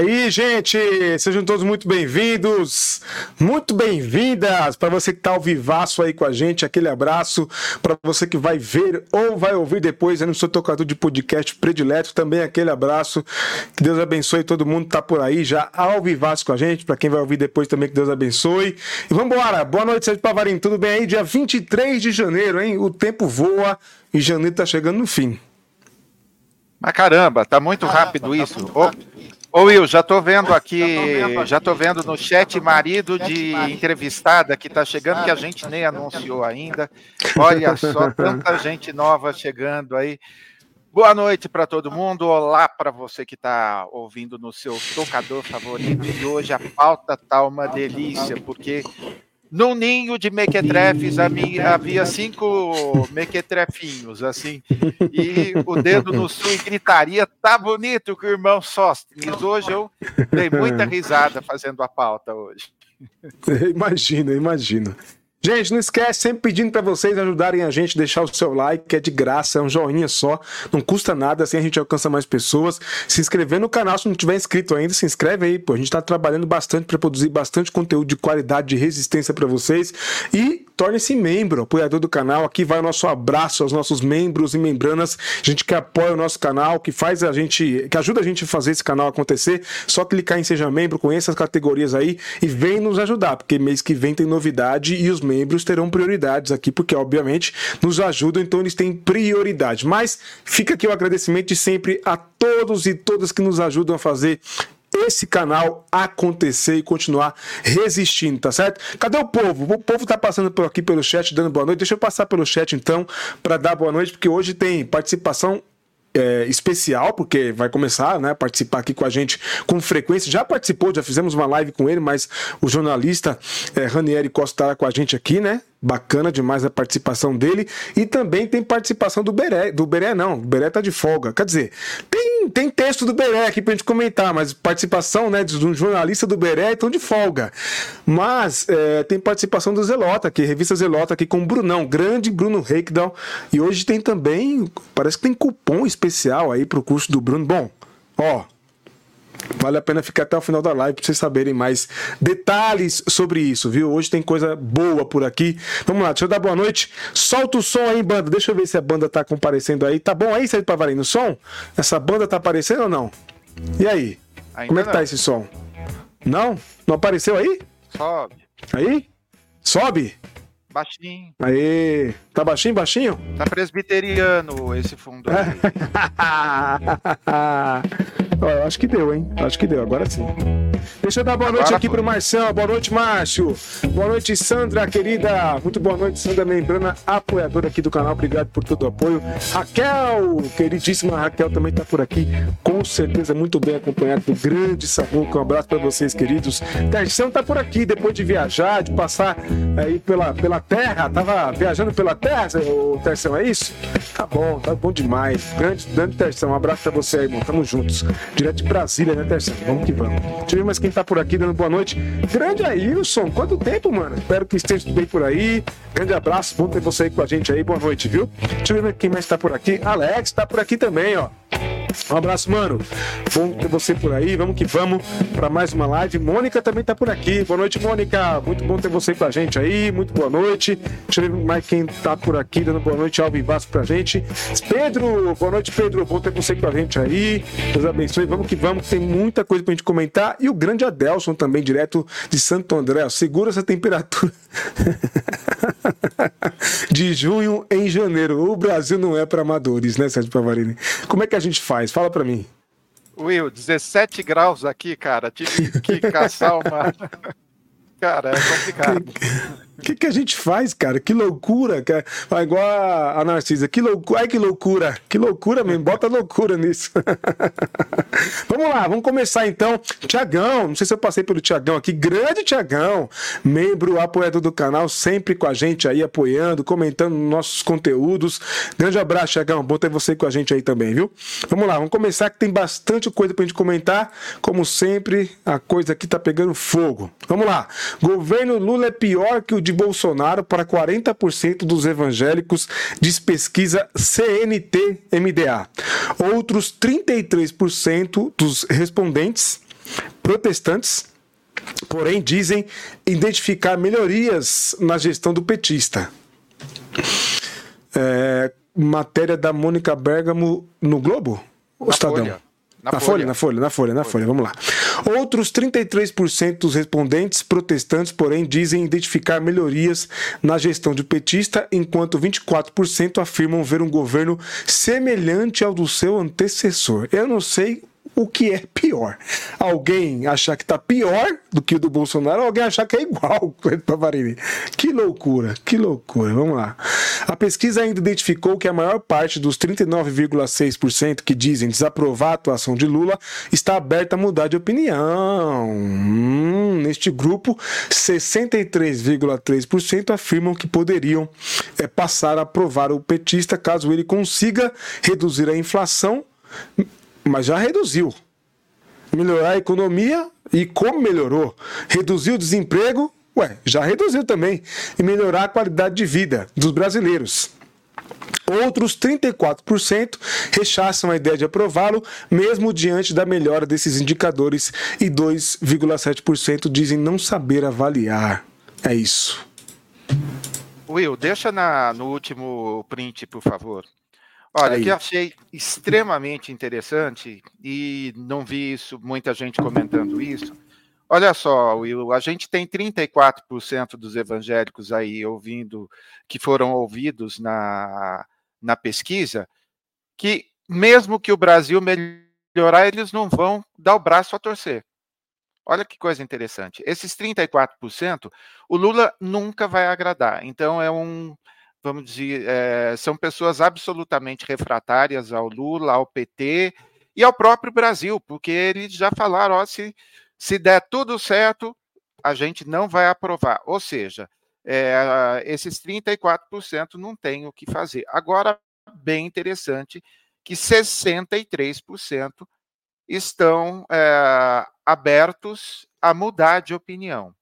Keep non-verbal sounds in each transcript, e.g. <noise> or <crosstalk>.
Aí, gente, sejam todos muito bem-vindos, muito bem-vindas para você que está ao vivaço aí com a gente, aquele abraço para você que vai ver ou vai ouvir depois aí no seu tocador de podcast predileto, também aquele abraço, que Deus abençoe todo mundo que tá por aí já ao vivaço com a gente, para quem vai ouvir depois também que Deus abençoe. E vamos embora, boa noite, Sérgio Pavarinho, tudo bem aí? Dia 23 de janeiro, hein? O tempo voa e janeiro tá chegando no fim. Mas caramba, tá muito caramba, rápido tá isso. Muito rápido. Ô Will, já tô vendo aqui, já tô vendo no chat marido de entrevistada que tá chegando que a gente nem anunciou ainda. Olha só, tanta <laughs> gente nova chegando aí. Boa noite para todo mundo. Olá para você que está ouvindo no seu tocador favorito. E hoje a pauta tá uma delícia, porque num ninho de mequetrefes havia cinco mequetrefinhos, assim, e o dedo no sul gritaria, tá bonito que o irmão Sóstenes. Hoje eu dei muita risada fazendo a pauta hoje. <laughs> Imagina, imagina. Gente, não esquece, sempre pedindo para vocês ajudarem a gente, deixar o seu like, que é de graça, é um joinha só, não custa nada, assim a gente alcança mais pessoas. Se inscrever no canal, se não tiver inscrito ainda, se inscreve aí, pô. A gente tá trabalhando bastante para produzir bastante conteúdo de qualidade, de resistência para vocês. E torne-se membro, apoiador do canal. Aqui vai o nosso abraço aos nossos membros e membranas, gente que apoia o nosso canal, que faz a gente, que ajuda a gente a fazer esse canal acontecer. Só clicar em seja membro, conheça as categorias aí e vem nos ajudar, porque mês que vem tem novidade e os membros terão prioridades aqui, porque obviamente nos ajudam, então eles têm prioridade. Mas fica aqui o agradecimento de sempre a todos e todas que nos ajudam a fazer esse canal acontecer e continuar resistindo, tá certo? Cadê o povo? O povo tá passando por aqui pelo chat dando boa noite. Deixa eu passar pelo chat então para dar boa noite, porque hoje tem participação é, especial, porque vai começar né, a participar aqui com a gente com frequência. Já participou, já fizemos uma live com ele, mas o jornalista é, Ranieri Costa está com a gente aqui, né? Bacana demais a participação dele. E também tem participação do Beré. Do Beré, não. O Beré tá de folga. Quer dizer, tem, tem texto do Beré aqui pra gente comentar, mas participação né, de um jornalista do Beré estão de folga. Mas é, tem participação do Zelota aqui, revista Zelota aqui com o Brunão, grande Bruno Reikdal. E hoje tem também, parece que tem cupom especial aí pro curso do Bruno. Bom, ó, Vale a pena ficar até o final da live para vocês saberem mais detalhes sobre isso, viu? Hoje tem coisa boa por aqui. Vamos lá, deixa eu dar boa noite. Solta o som aí, banda. Deixa eu ver se a banda tá comparecendo aí. Tá bom aí, Sérgio Pavarino? O som? Essa banda tá aparecendo ou não? E aí? Ainda Como é que tá esse som? Não? Não apareceu aí? Sobe. Aí? Sobe? Baixinho. Aí, tá baixinho, baixinho? Tá presbiteriano esse fundo <laughs> <laughs> aí. eu acho que deu, hein? Acho que deu, agora sim. Deixa eu dar boa noite aqui foi. pro Marcelo. Boa noite, Márcio. Boa noite, Sandra, querida. Muito boa noite, Sandra Membrana, apoiadora aqui do canal. Obrigado por todo o apoio. Raquel, queridíssima Raquel, também tá por aqui. Com certeza, muito bem acompanhado do grande sabor. Um abraço para vocês, queridos. Terção tá por aqui, depois de viajar, de passar aí pela, pela Terra, tava viajando pela Terra, o Terção, é isso? Tá bom, tá bom demais. Grande, grande Terção, um abraço pra você aí, irmão. Tamo juntos. Direto de Brasília, né, Terção? Vamos que vamos. Deixa eu ver mais quem tá por aqui dando boa noite. Grande Ailson, quanto tempo, mano? Espero que esteja tudo bem por aí. Grande abraço, bom ter você aí com a gente aí. Boa noite, viu? Deixa eu ver quem mais tá por aqui. Alex tá por aqui também, ó. Um abraço, mano. Bom ter você por aí. Vamos que vamos para mais uma live. Mônica também tá por aqui. Boa noite, Mônica. Muito bom ter você com a gente aí. Muito boa noite. Deixa eu ver mais quem tá por aqui dando boa noite ao vivaço pra gente. Pedro, boa noite, Pedro. Bom ter você com a gente aí. Deus abençoe. Vamos que vamos. Tem muita coisa pra gente comentar. E o grande Adelson também, direto de Santo André. Segura essa temperatura <laughs> de junho em janeiro. O Brasil não é para amadores, né, Sérgio Pavarini? Como é que a gente faz? Faz? Fala para mim. Will, 17 graus aqui, cara. Tive que caçar uma. <laughs> cara, é complicado. O que, que a gente faz, cara? Que loucura, cara. Ah, igual a, a Narcisa. Que loucura. Ai, que loucura. Que loucura mesmo. Bota loucura nisso. <laughs> vamos lá, vamos começar então. Tiagão, não sei se eu passei pelo Tiagão aqui. Grande Tiagão, membro apoiador do canal, sempre com a gente aí, apoiando, comentando nossos conteúdos. Grande abraço, Tiagão. Bom ter você com a gente aí também, viu? Vamos lá, vamos começar que tem bastante coisa pra gente comentar. Como sempre, a coisa aqui tá pegando fogo. Vamos lá. Governo Lula é pior que o de Bolsonaro para 40% dos evangélicos, diz pesquisa CNT-MDA. Outros 33% dos respondentes protestantes, porém dizem identificar melhorias na gestão do petista. É, matéria da Mônica Bergamo no Globo? O Estadão? Folha. Na, na folha. folha. na Folha, na Folha, na Folha, vamos lá. Outros 33% dos respondentes protestantes, porém, dizem identificar melhorias na gestão de petista, enquanto 24% afirmam ver um governo semelhante ao do seu antecessor. Eu não sei o que é pior. Alguém achar que está pior do que o do Bolsonaro, alguém achar que é igual <laughs> com o Pavarini. Que loucura, que loucura. Vamos lá. A pesquisa ainda identificou que a maior parte dos 39,6% que dizem desaprovar a atuação de Lula está aberta a mudar de opinião. Hum, neste grupo, 63,3% afirmam que poderiam é, passar a aprovar o petista caso ele consiga reduzir a inflação mas já reduziu. Melhorar a economia e como melhorou? Reduzir o desemprego? Ué, já reduziu também. E melhorar a qualidade de vida dos brasileiros. Outros 34% rechaçam a ideia de aprová-lo, mesmo diante da melhora desses indicadores, e 2,7% dizem não saber avaliar. É isso. Will, deixa na, no último print, por favor. Olha, Aí. que achei extremamente interessante e não vi isso, muita gente comentando isso. Olha só, Will, a gente tem 34% dos evangélicos aí ouvindo, que foram ouvidos na, na pesquisa, que mesmo que o Brasil melhorar, eles não vão dar o braço a torcer. Olha que coisa interessante. Esses 34%, o Lula nunca vai agradar. Então é um vamos dizer, é, são pessoas absolutamente refratárias ao Lula, ao PT e ao próprio Brasil, porque eles já falaram, ó, se, se der tudo certo, a gente não vai aprovar. Ou seja, é, esses 34% não tem o que fazer. Agora, bem interessante que 63% estão é, abertos a mudar de opinião.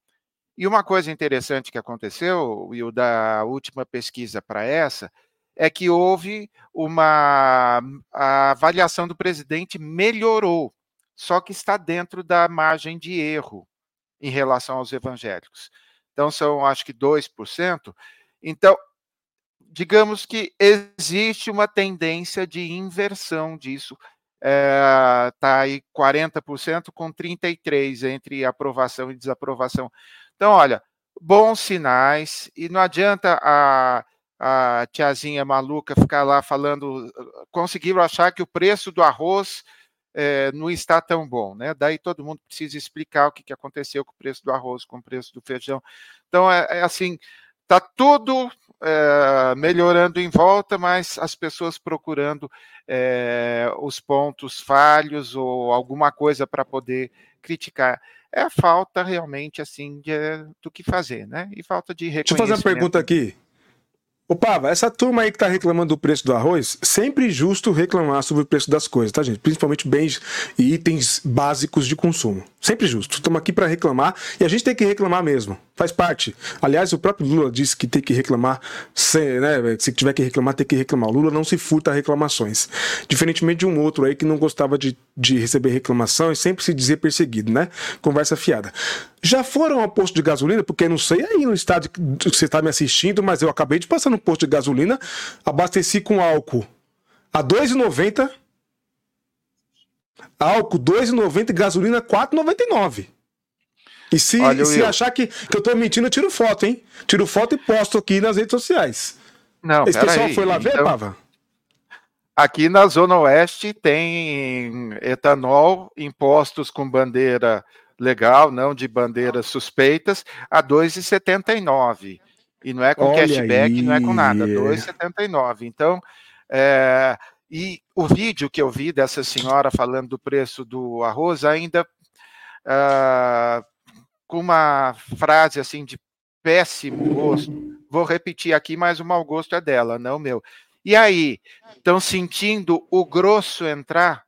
E uma coisa interessante que aconteceu, e o da última pesquisa para essa, é que houve uma a avaliação do presidente melhorou, só que está dentro da margem de erro em relação aos evangélicos. Então são acho que 2%. Então, digamos que existe uma tendência de inversão disso. Está é, aí 40% com 33% entre aprovação e desaprovação. Então, olha, bons sinais, e não adianta a, a tiazinha maluca ficar lá falando, conseguiram achar que o preço do arroz é, não está tão bom, né? Daí todo mundo precisa explicar o que, que aconteceu com o preço do arroz, com o preço do feijão. Então, é, é assim, está tudo é, melhorando em volta, mas as pessoas procurando é, os pontos falhos ou alguma coisa para poder criticar é a falta realmente assim de, do que fazer, né? E falta de reconhecimento. Deixa eu fazer uma pergunta aqui. Ô Pava, essa turma aí que tá reclamando do preço do arroz, sempre justo reclamar sobre o preço das coisas, tá, gente? Principalmente bens e itens básicos de consumo. Sempre justo. Estamos aqui para reclamar e a gente tem que reclamar mesmo. Faz parte. Aliás, o próprio Lula disse que tem que reclamar, se, né, se tiver que reclamar, tem que reclamar. O Lula não se furta a reclamações. Diferentemente de um outro aí que não gostava de, de receber reclamação e sempre se dizia perseguido, né? Conversa fiada. Já foram ao posto de gasolina? Porque não sei aí no estado que você está me assistindo, mas eu acabei de passar no posto de gasolina, abasteci com álcool a 2,90. Álcool 2,90 e gasolina 4,99. E se, Olha, se achar que, que eu tô mentindo, eu tiro foto, hein? Tiro foto e posto aqui nas redes sociais. Não, Esse pessoal aí. foi lá ver, então, Pava? Aqui na Zona Oeste tem etanol impostos com bandeira legal, não de bandeiras suspeitas, a 2,79. E não é com Olha cashback, aí. não é com nada, 2,79. Então, é, e o vídeo que eu vi dessa senhora falando do preço do arroz ainda uh, com uma frase assim de péssimo gosto. Vou repetir aqui, mas o mau gosto é dela, não meu. E aí, estão sentindo o grosso entrar?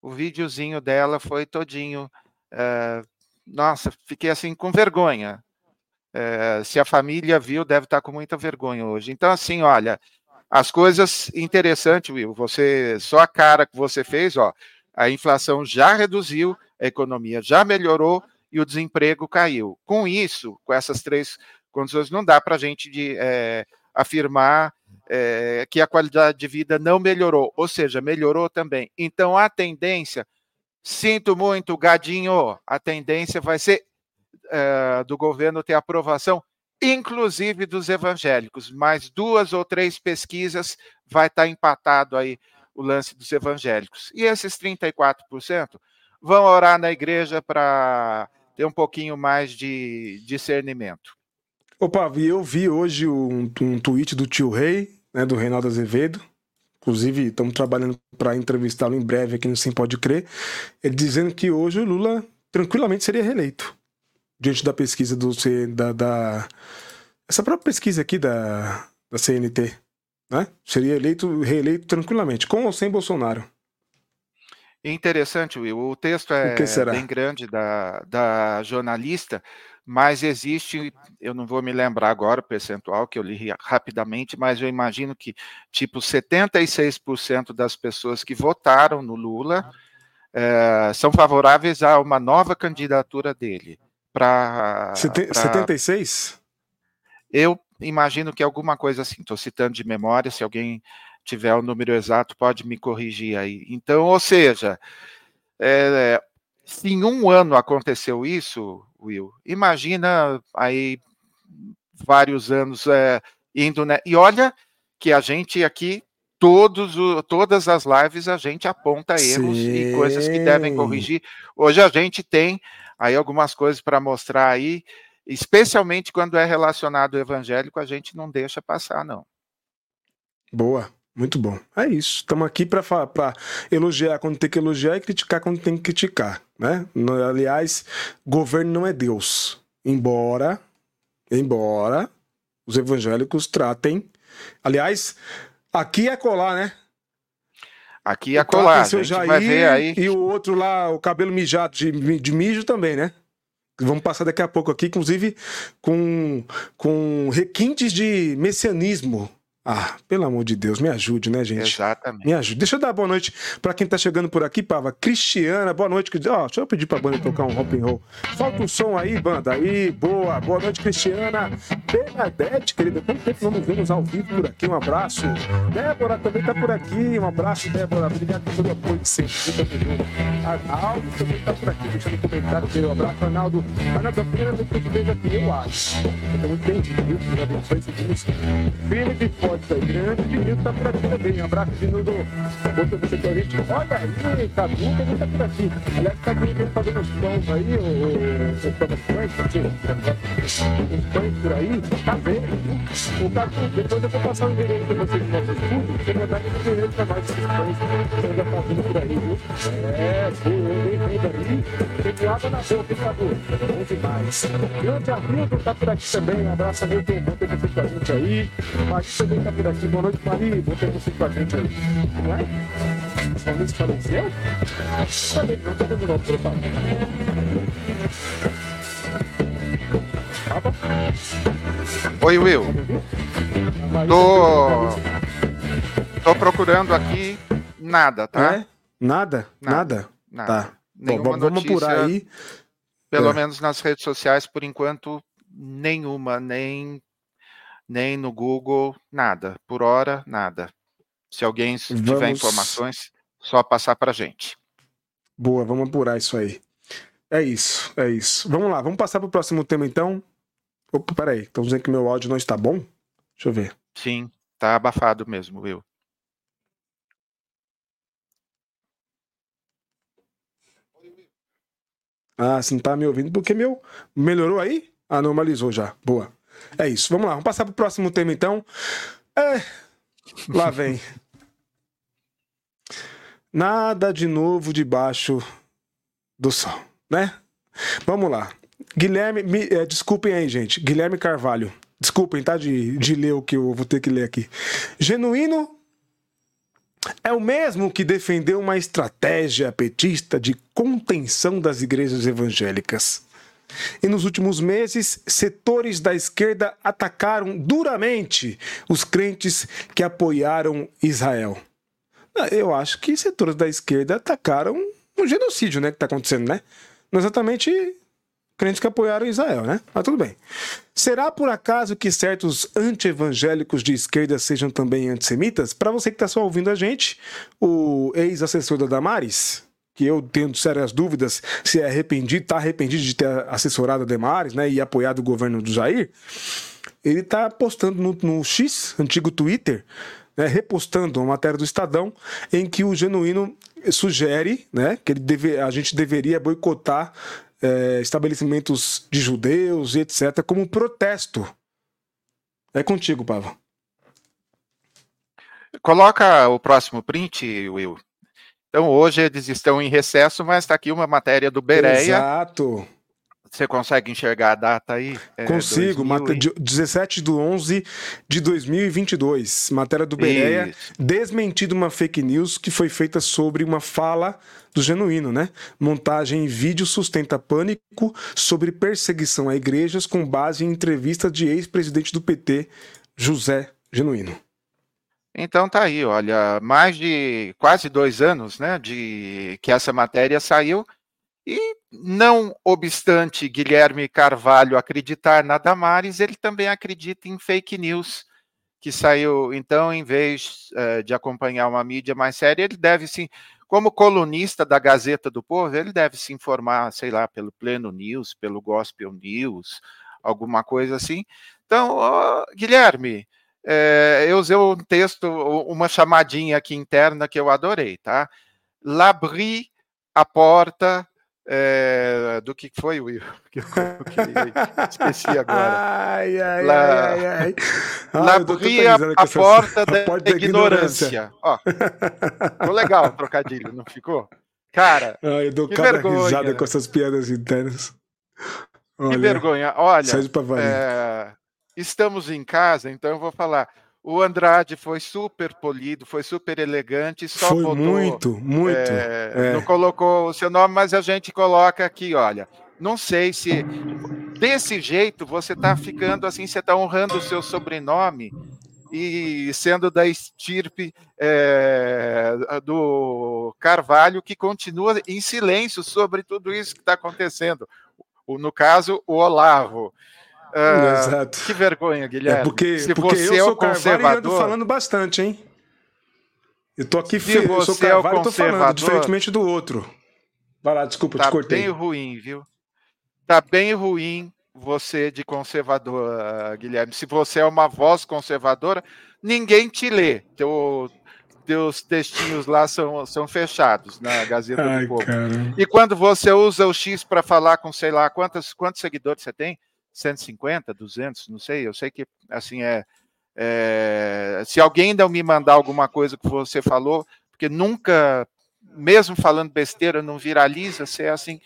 O videozinho dela foi todinho. É, nossa, fiquei assim com vergonha. É, se a família viu, deve estar com muita vergonha hoje. Então, assim, olha, as coisas interessantes, Will. Você, só a cara que você fez, ó, a inflação já reduziu, a economia já melhorou e o desemprego caiu. Com isso, com essas três condições, não dá para a gente de, é, afirmar é, que a qualidade de vida não melhorou, ou seja, melhorou também. Então, a tendência, sinto muito, gadinho, a tendência vai ser é, do governo ter aprovação, inclusive dos evangélicos. Mais duas ou três pesquisas vai estar empatado aí o lance dos evangélicos. E esses 34% vão orar na igreja para ter um pouquinho mais de discernimento. Opa, eu vi hoje um, um tweet do tio Rei, né, do Reinaldo Azevedo. Inclusive, estamos trabalhando para entrevistá-lo em breve aqui no Sim Pode Crer. Ele dizendo que hoje o Lula tranquilamente seria reeleito. Diante da pesquisa do da, da essa própria pesquisa aqui da, da CNT. Né? Seria eleito, reeleito tranquilamente, com ou sem Bolsonaro. Interessante, Will. O texto é o bem grande da, da jornalista, mas existe, eu não vou me lembrar agora o percentual que eu li rapidamente, mas eu imagino que tipo 76% das pessoas que votaram no Lula é, são favoráveis a uma nova candidatura dele. Pra... 76? Eu imagino que alguma coisa assim, estou citando de memória, se alguém tiver o número exato, pode me corrigir aí. Então, ou seja, é, se em um ano aconteceu isso, Will, imagina aí vários anos é, indo, né? E olha que a gente aqui, todos, todas as lives, a gente aponta erros Sim. e coisas que devem corrigir. Hoje a gente tem aí algumas coisas para mostrar aí, especialmente quando é relacionado ao evangélico, a gente não deixa passar, não. Boa. Muito bom. É isso. Estamos aqui para elogiar quando tem que elogiar e criticar quando tem que criticar. Né? Aliás, governo não é Deus. Embora, embora os evangélicos tratem. Aliás, aqui é colar, né? Aqui é colar. A gente Jair, vai ver aí. E o outro lá, o cabelo mijado de, de mijo também, né? Vamos passar daqui a pouco aqui, inclusive com, com requintes de messianismo ah, pelo amor de Deus, me ajude, né, gente? Exatamente. Me ajude. Deixa eu dar boa noite para quem tá chegando por aqui, Pava. Cristiana, boa noite. Ó, oh, deixa eu pedir pra banda tocar um rock and roll. Solta o som aí, banda. Aí, boa. Boa noite, Cristiana. Bernadette, querida. Quanto tempo não nos vemos ao vivo por aqui? Um abraço. Débora também tá por aqui. Um abraço, Débora. Obrigado por todo o apoio de sempre. Arnaldo também tá por aqui, deixando um comentário dele. Um abraço, Arnaldo. Arnaldo, a primeira vez que eu te vejo aqui, eu acho. Eu tô muito bem, viu? Já vem dois aí. Grande Vinildo tá por aqui também. Um abraço, Vinildo. Outro você que a gente. Olha aí, Cadu também tá por aqui. Aliás, Cadu ele tá dando uns pães aí, os pães, os pães por aí. Tá vendo? O Cadu, depois eu vou passar o endereço pra vocês no nosso estúdio. Você mandar esse endereço pra mais esses pães que ainda tá vindo por aí, viu? É, bem-vindo aí. Tem água na boca, Cadu? Bom demais. Grande Avildo tá por aqui também. Um abraço, Milton. Bom ter você com a gente aí. Mas também tá por aqui. Boa noite, Mari. Vou ter você com a gente aí. Não é? Só isso faleceu? Também não tô dando nome pra falar. Oi, Will. Tô. Tô procurando aqui nada, tá? É? Nada? Nada? Nada. Tá. Bom, vamos apurar aí. Pelo é. menos nas redes sociais, por enquanto, nenhuma, nem nem no Google, nada. Por hora, nada. Se alguém vamos... tiver informações, só passar para gente. Boa, vamos apurar isso aí. É isso, é isso. Vamos lá, vamos passar para o próximo tema então. Opa, peraí, estão dizendo que meu áudio não está bom? Deixa eu ver. Sim, tá abafado mesmo, Will. Ah, você não tá me ouvindo porque meu. Melhorou aí? Ah, normalizou já. Boa. É isso. Vamos lá, vamos passar para o próximo tema então. É... Lá vem. <laughs> Nada de novo debaixo do sol, né? Vamos lá. Guilherme, me, é, desculpem aí, gente. Guilherme Carvalho. Desculpem, tá? De, de ler o que eu vou ter que ler aqui. Genuíno é o mesmo que defendeu uma estratégia petista de contenção das igrejas evangélicas. E nos últimos meses, setores da esquerda atacaram duramente os crentes que apoiaram Israel. Ah, eu acho que setores da esquerda atacaram um genocídio, né, que está acontecendo, né? Não exatamente crentes que apoiaram Israel, né? Mas tudo bem. Será por acaso que certos anti-evangélicos de esquerda sejam também antissemitas? Para você que está só ouvindo a gente, o ex-assessor da Damares, que eu tenho sérias dúvidas se é arrependido, está arrependido de ter assessorado a Damares, né, e apoiado o governo do Jair, ele está postando no, no X, antigo Twitter, né, repostando uma matéria do Estadão em que o Genuíno sugere né, que ele deve, a gente deveria boicotar é, estabelecimentos de judeus e etc., como protesto. É contigo, Pava. Coloca o próximo print, Will. Então, hoje eles estão em recesso, mas está aqui uma matéria do Bereia. Exato. Você consegue enxergar a data aí? É, Consigo, 2000... 17 de 11 de 2022. Matéria do Bereia, desmentido uma fake news que foi feita sobre uma fala do Genuíno, né? Montagem em vídeo sustenta pânico sobre perseguição a igrejas com base em entrevista de ex-presidente do PT, José Genuíno. Então tá aí, olha, mais de quase dois anos, né, de que essa matéria saiu e não obstante Guilherme Carvalho acreditar na Damares, ele também acredita em fake news que saiu. Então, em vez uh, de acompanhar uma mídia mais séria, ele deve sim, como colunista da Gazeta do Povo, ele deve se informar, sei lá, pelo Pleno News, pelo Gospel News, alguma coisa assim. Então, oh, Guilherme, é, eu usei um texto, uma chamadinha aqui interna que eu adorei, tá? L'abri a porta é, do que foi, Will? <laughs> Que eu esqueci agora. Ai, ai, La, ai, ai. <laughs> L'abri a, <laughs> a porta da, porta da ignorância. ignorância. Ó, ficou legal o trocadilho, não ficou? Cara, ai, eu dou que cada vergonha. risada com essas piadas internas. Olha, que vergonha. Olha, é, estamos em casa, então eu vou falar. O Andrade foi super polido, foi super elegante, só foi botou, muito, muito. É, é. Não colocou o seu nome, mas a gente coloca aqui, olha. Não sei se desse jeito você está ficando assim, você está honrando o seu sobrenome e sendo da estirpe é, do Carvalho, que continua em silêncio sobre tudo isso que está acontecendo. No caso, o Olavo. Ah, Exato. Que vergonha, Guilherme. É porque, Se porque você eu é sou é conservador, falando bastante, hein? Eu tô aqui, Se eu sou Carvalho, é tô falando, diferentemente do outro. Vai lá, desculpa, tá te cortei. Tá bem ruim, viu? Tá bem ruim você de conservador, Guilherme. Se você é uma voz conservadora, ninguém te lê. Teu, teus textinhos lá são, são fechados na Gazeta Ai, do Povo. Cara. E quando você usa o X para falar com sei lá quantos, quantos seguidores você tem, 150, 200, não sei. Eu sei que, assim, é, é, Se alguém não me mandar alguma coisa que você falou, porque nunca, mesmo falando besteira, não viraliza, você é assim.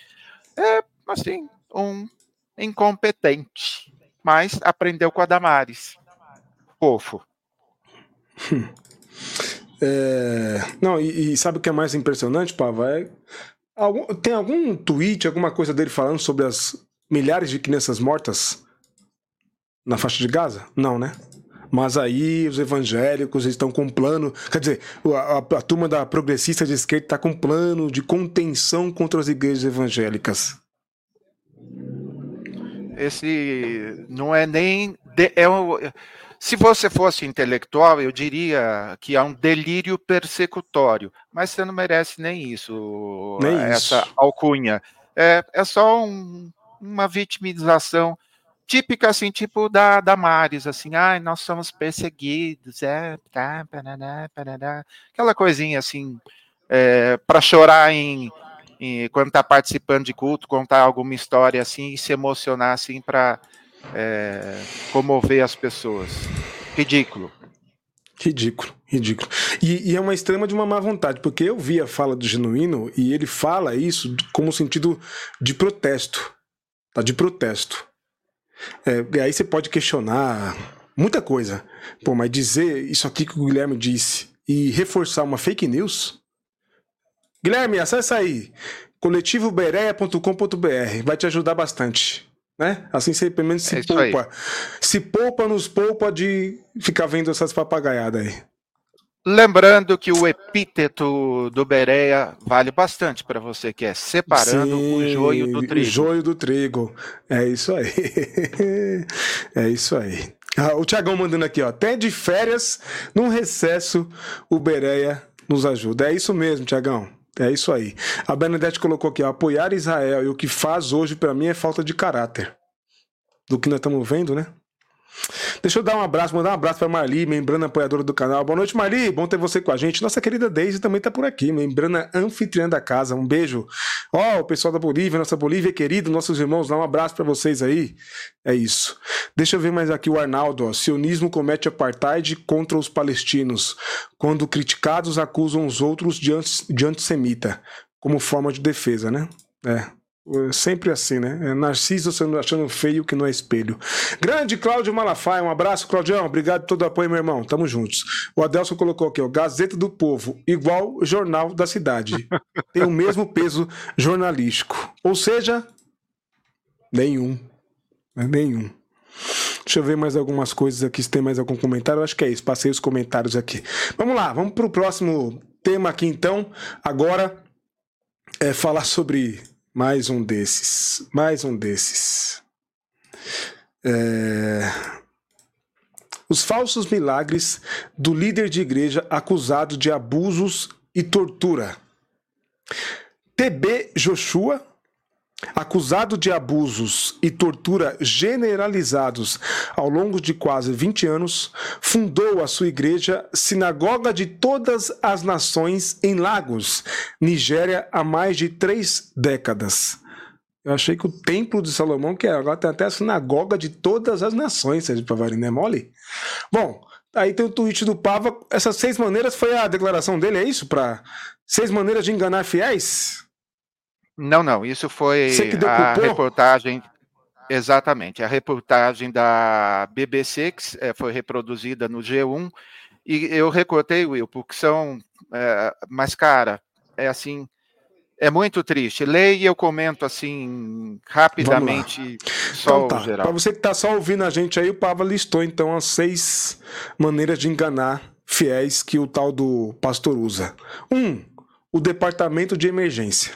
É, assim, um incompetente. Mas aprendeu com a Damares. Fofo. <laughs> É, não, e, e, sabe o que é mais impressionante, Pava? É, algum, tem algum tweet, alguma coisa dele falando sobre as milhares de crianças mortas na faixa de Gaza? Não, né? Mas aí os evangélicos estão com um plano. Quer dizer, a, a, a turma da progressista de esquerda está com um plano de contenção contra as igrejas evangélicas. Esse não é nem. De, é um, se você fosse intelectual, eu diria que é um delírio persecutório, mas você não merece nem isso, nem essa isso. alcunha. É, é só um, uma vitimização típica, assim, tipo da, da Maris, assim, ai, nós somos perseguidos, é, tá, aquela coisinha, assim, é, para chorar em, em, quando tá participando de culto, contar alguma história, assim, e se emocionar, assim, para é, comover as pessoas. Ridículo. Ridículo, ridículo. E, e, é uma extrema de uma má vontade, porque eu vi a fala do Genuíno e ele fala isso como sentido de protesto tá? de protesto. É, e aí você pode questionar muita coisa. Pô, mas dizer isso aqui que o Guilherme disse e reforçar uma fake news. Guilherme, acessa aí coletivobereia.com.br, vai te ajudar bastante. Né? Assim você pelo menos se é poupa. Se poupa, nos poupa de ficar vendo essas papagaiadas aí. Lembrando que o epíteto do Bereia vale bastante para você que é separando Sim, o joio do trigo. O joio do trigo. É isso aí. <laughs> é isso aí. Ah, o Tiagão mandando aqui, ó. Até de férias, num recesso, o Bereia nos ajuda. É isso mesmo, Tiagão. É isso aí. A Bernadette colocou aqui, ó, apoiar Israel e o que faz hoje para mim é falta de caráter. Do que nós estamos vendo, né? Deixa eu dar um abraço, mandar um abraço para Marli, membrana apoiadora do canal. Boa noite, Marli. Bom ter você com a gente. Nossa querida Deise também tá por aqui, membrana anfitriã da casa. Um beijo. Ó, oh, o pessoal da Bolívia, nossa Bolívia querida, nossos irmãos, dá um abraço para vocês aí. É isso. Deixa eu ver mais aqui o Arnaldo. Ó. Sionismo comete apartheid contra os palestinos, quando criticados acusam os outros de, de antissemita, como forma de defesa, né? É. É sempre assim, né? É Narciso achando feio que não é espelho. Grande Cláudio Malafaia, um abraço, Claudião. Obrigado por todo o apoio, meu irmão. Tamo juntos. O Adelson colocou aqui, ó, Gazeta do Povo, igual Jornal da Cidade. <laughs> Tem o mesmo peso jornalístico. Ou seja, nenhum. É nenhum. Deixa eu ver mais algumas coisas aqui, se tem mais algum comentário. Eu acho que é isso, passei os comentários aqui. Vamos lá, vamos pro próximo tema aqui então. Agora é falar sobre mais um desses. Mais um desses. É... Os falsos milagres do líder de igreja acusado de abusos e tortura. TB Joshua acusado de abusos e tortura generalizados ao longo de quase 20 anos, fundou a sua igreja Sinagoga de Todas as Nações em Lagos, Nigéria, há mais de três décadas. Eu achei que o Templo de Salomão, que agora tem até a Sinagoga de Todas as Nações, para não é mole? Bom, aí tem o tweet do Pava. Essas seis maneiras foi a declaração dele, é isso? Para seis maneiras de enganar fiéis? Não, não, isso foi a reportagem. Exatamente, a reportagem da BBC, que é, foi reproduzida no G1, e eu recortei, Will, porque são. É, mas, cara, é assim. É muito triste. Leia e eu comento assim rapidamente só então, tá. geral. Para você que está só ouvindo a gente aí, o Pava listou então as seis maneiras de enganar fiéis que o tal do pastor usa. Um, o departamento de emergência.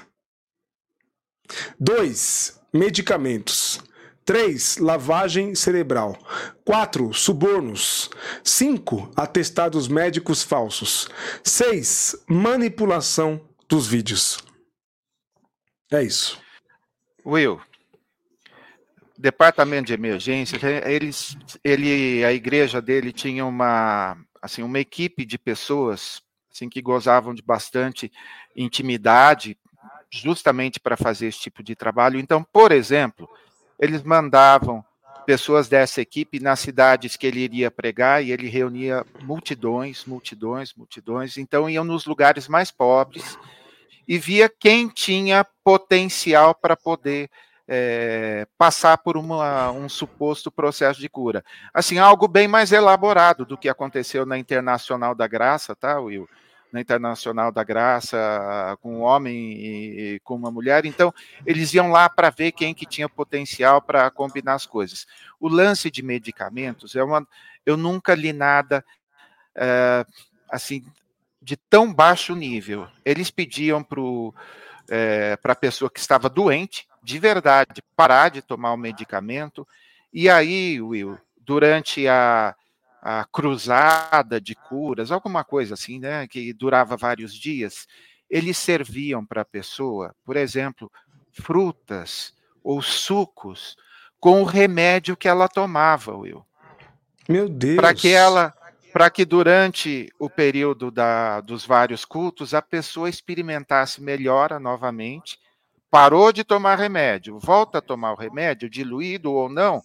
2. Medicamentos. 3. Lavagem cerebral. 4. Subornos. 5. Atestados médicos falsos. 6. Manipulação dos vídeos. É isso. Will, departamento de emergência, eles, ele, a igreja dele tinha uma, assim, uma equipe de pessoas assim que gozavam de bastante intimidade justamente para fazer esse tipo de trabalho. Então, por exemplo, eles mandavam pessoas dessa equipe nas cidades que ele iria pregar e ele reunia multidões, multidões, multidões. Então, iam nos lugares mais pobres e via quem tinha potencial para poder é, passar por uma, um suposto processo de cura. Assim, algo bem mais elaborado do que aconteceu na Internacional da Graça, tá, Will? Na Internacional da Graça, com um homem e, com uma mulher. Então, eles iam lá para ver quem que tinha potencial para combinar as coisas. O lance de medicamentos é uma. Eu nunca li nada é, assim de tão baixo nível. Eles pediam para é, a pessoa que estava doente, de verdade, parar de tomar o medicamento. E aí, Will, durante a, a cruzada de curas, alguma coisa assim, né, que durava vários dias, eles serviam para a pessoa, por exemplo, frutas ou sucos com o remédio que ela tomava, Will. Meu Deus. Para que ela para que durante o período da, dos vários cultos a pessoa experimentasse melhora novamente, parou de tomar remédio, volta a tomar o remédio, diluído ou não,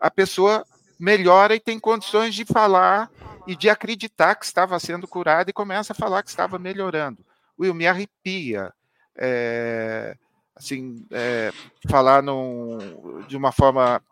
a pessoa melhora e tem condições de falar e de acreditar que estava sendo curado e começa a falar que estava melhorando. Will, me arrepia. É, assim, é, falar num, de uma forma.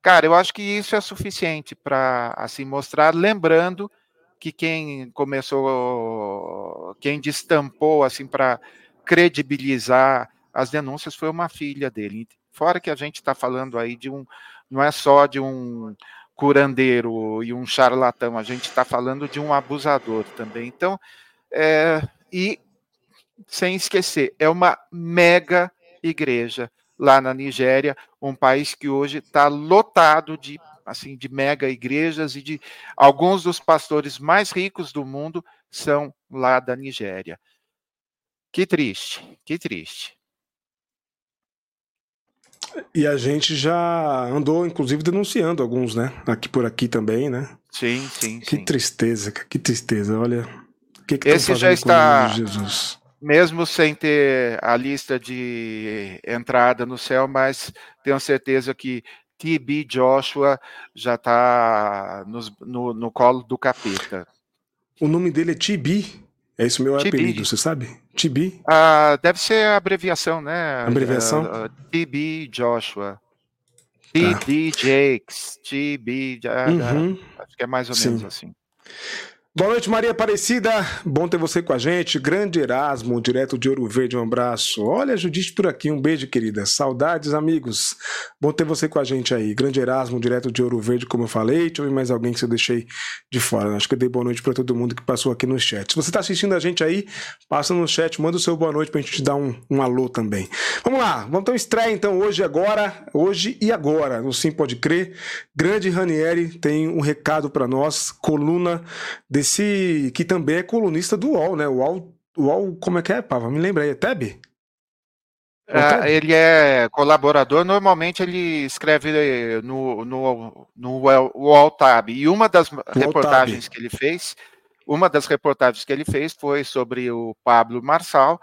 Cara, eu acho que isso é suficiente para assim mostrar, lembrando que quem começou, quem destampou assim para credibilizar as denúncias foi uma filha dele. Fora que a gente está falando aí de um, não é só de um curandeiro e um charlatão, a gente está falando de um abusador também. Então, é, e sem esquecer, é uma mega igreja lá na Nigéria, um país que hoje está lotado de assim de mega igrejas e de alguns dos pastores mais ricos do mundo são lá da Nigéria. Que triste, que triste. E a gente já andou, inclusive, denunciando alguns, né? Aqui por aqui também, né? Sim, sim. Que sim. tristeza, que tristeza. Olha. Que que Esse já está. Jesus? Mesmo sem ter a lista de entrada no céu, mas tenho certeza que TB Joshua já está no, no colo do capeta. O nome dele é TB? É isso meu apelido, você sabe? TB? Ah, deve ser a abreviação, né? Abreviação? Uh, uh, TB Joshua. TD tá. Jakes. TB. Uhum. Acho que é mais ou menos Sim. assim. Boa noite, Maria Aparecida. Bom ter você com a gente. Grande Erasmo, direto de Ouro Verde, um abraço. Olha, Judite por aqui, um beijo, querida. Saudades, amigos. Bom ter você com a gente aí. Grande Erasmo, direto de Ouro Verde, como eu falei. Deixa eu ver mais alguém que eu deixei de fora. Acho que eu dei boa noite para todo mundo que passou aqui no chat. Se você está assistindo a gente aí, passa no chat, manda o seu boa noite pra gente te dar um, um alô também. Vamos lá, vamos ter um estreia então hoje agora, hoje e agora, no Sim Pode Crer. Grande Ranieri tem um recado para nós, coluna de esse que também é colunista do UOL, né? O UOL, UOL como é que é, Pava? Me lembra aí, é Teb? É, ele é colaborador, normalmente ele escreve no, no, no UOL Tab. E uma das reportagens que ele fez, uma das reportagens que ele fez foi sobre o Pablo Marçal,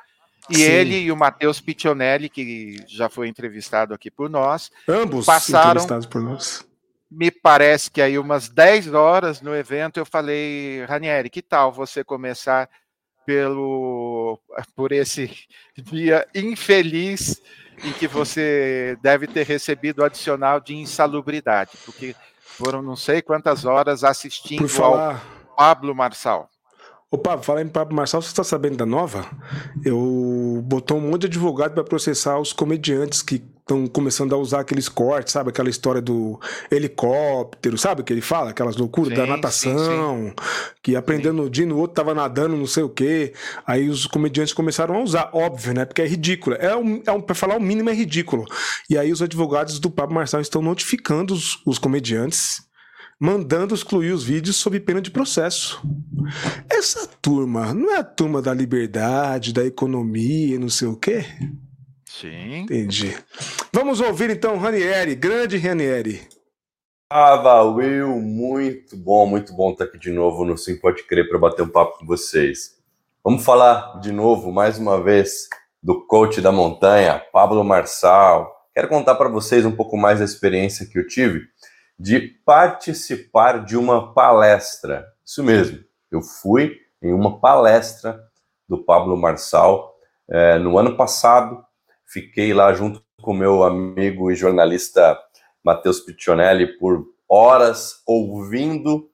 e Sim. ele e o Matheus Piccionelli, que já foi entrevistado aqui por nós, ambos passaram, entrevistados por nós me parece que aí umas 10 horas no evento eu falei, Ranieri, que tal você começar pelo por esse <laughs> dia infeliz em que você deve ter recebido o adicional de insalubridade, porque foram não sei quantas horas assistindo falar... ao Pablo Marçal. Ô, Pablo, fala em Pablo Marçal, você está sabendo da nova? Eu botou um monte de advogado para processar os comediantes que estão começando a usar aqueles cortes, sabe? Aquela história do helicóptero, sabe o que ele fala? Aquelas loucuras sim, da natação, sim, sim. que aprendendo no dia, no outro tava nadando, não sei o quê. Aí os comediantes começaram a usar, óbvio, né? Porque é ridículo. É um, é um, pra falar o mínimo é ridículo. E aí os advogados do Pablo Marçal estão notificando os, os comediantes mandando excluir os vídeos sob pena de processo. Essa turma não é a turma da liberdade, da economia, não sei o quê? Sim. Entendi. Vamos ouvir então Ranieri, grande Ranieri. Ah, Will, muito bom, muito bom estar aqui de novo no Sim Pode Crer para bater um papo com vocês. Vamos falar de novo, mais uma vez, do coach da montanha, Pablo Marçal. Quero contar para vocês um pouco mais da experiência que eu tive de participar de uma palestra. Isso mesmo, eu fui em uma palestra do Pablo Marçal é, no ano passado. Fiquei lá junto com meu amigo e jornalista Matheus Piccionelli por horas ouvindo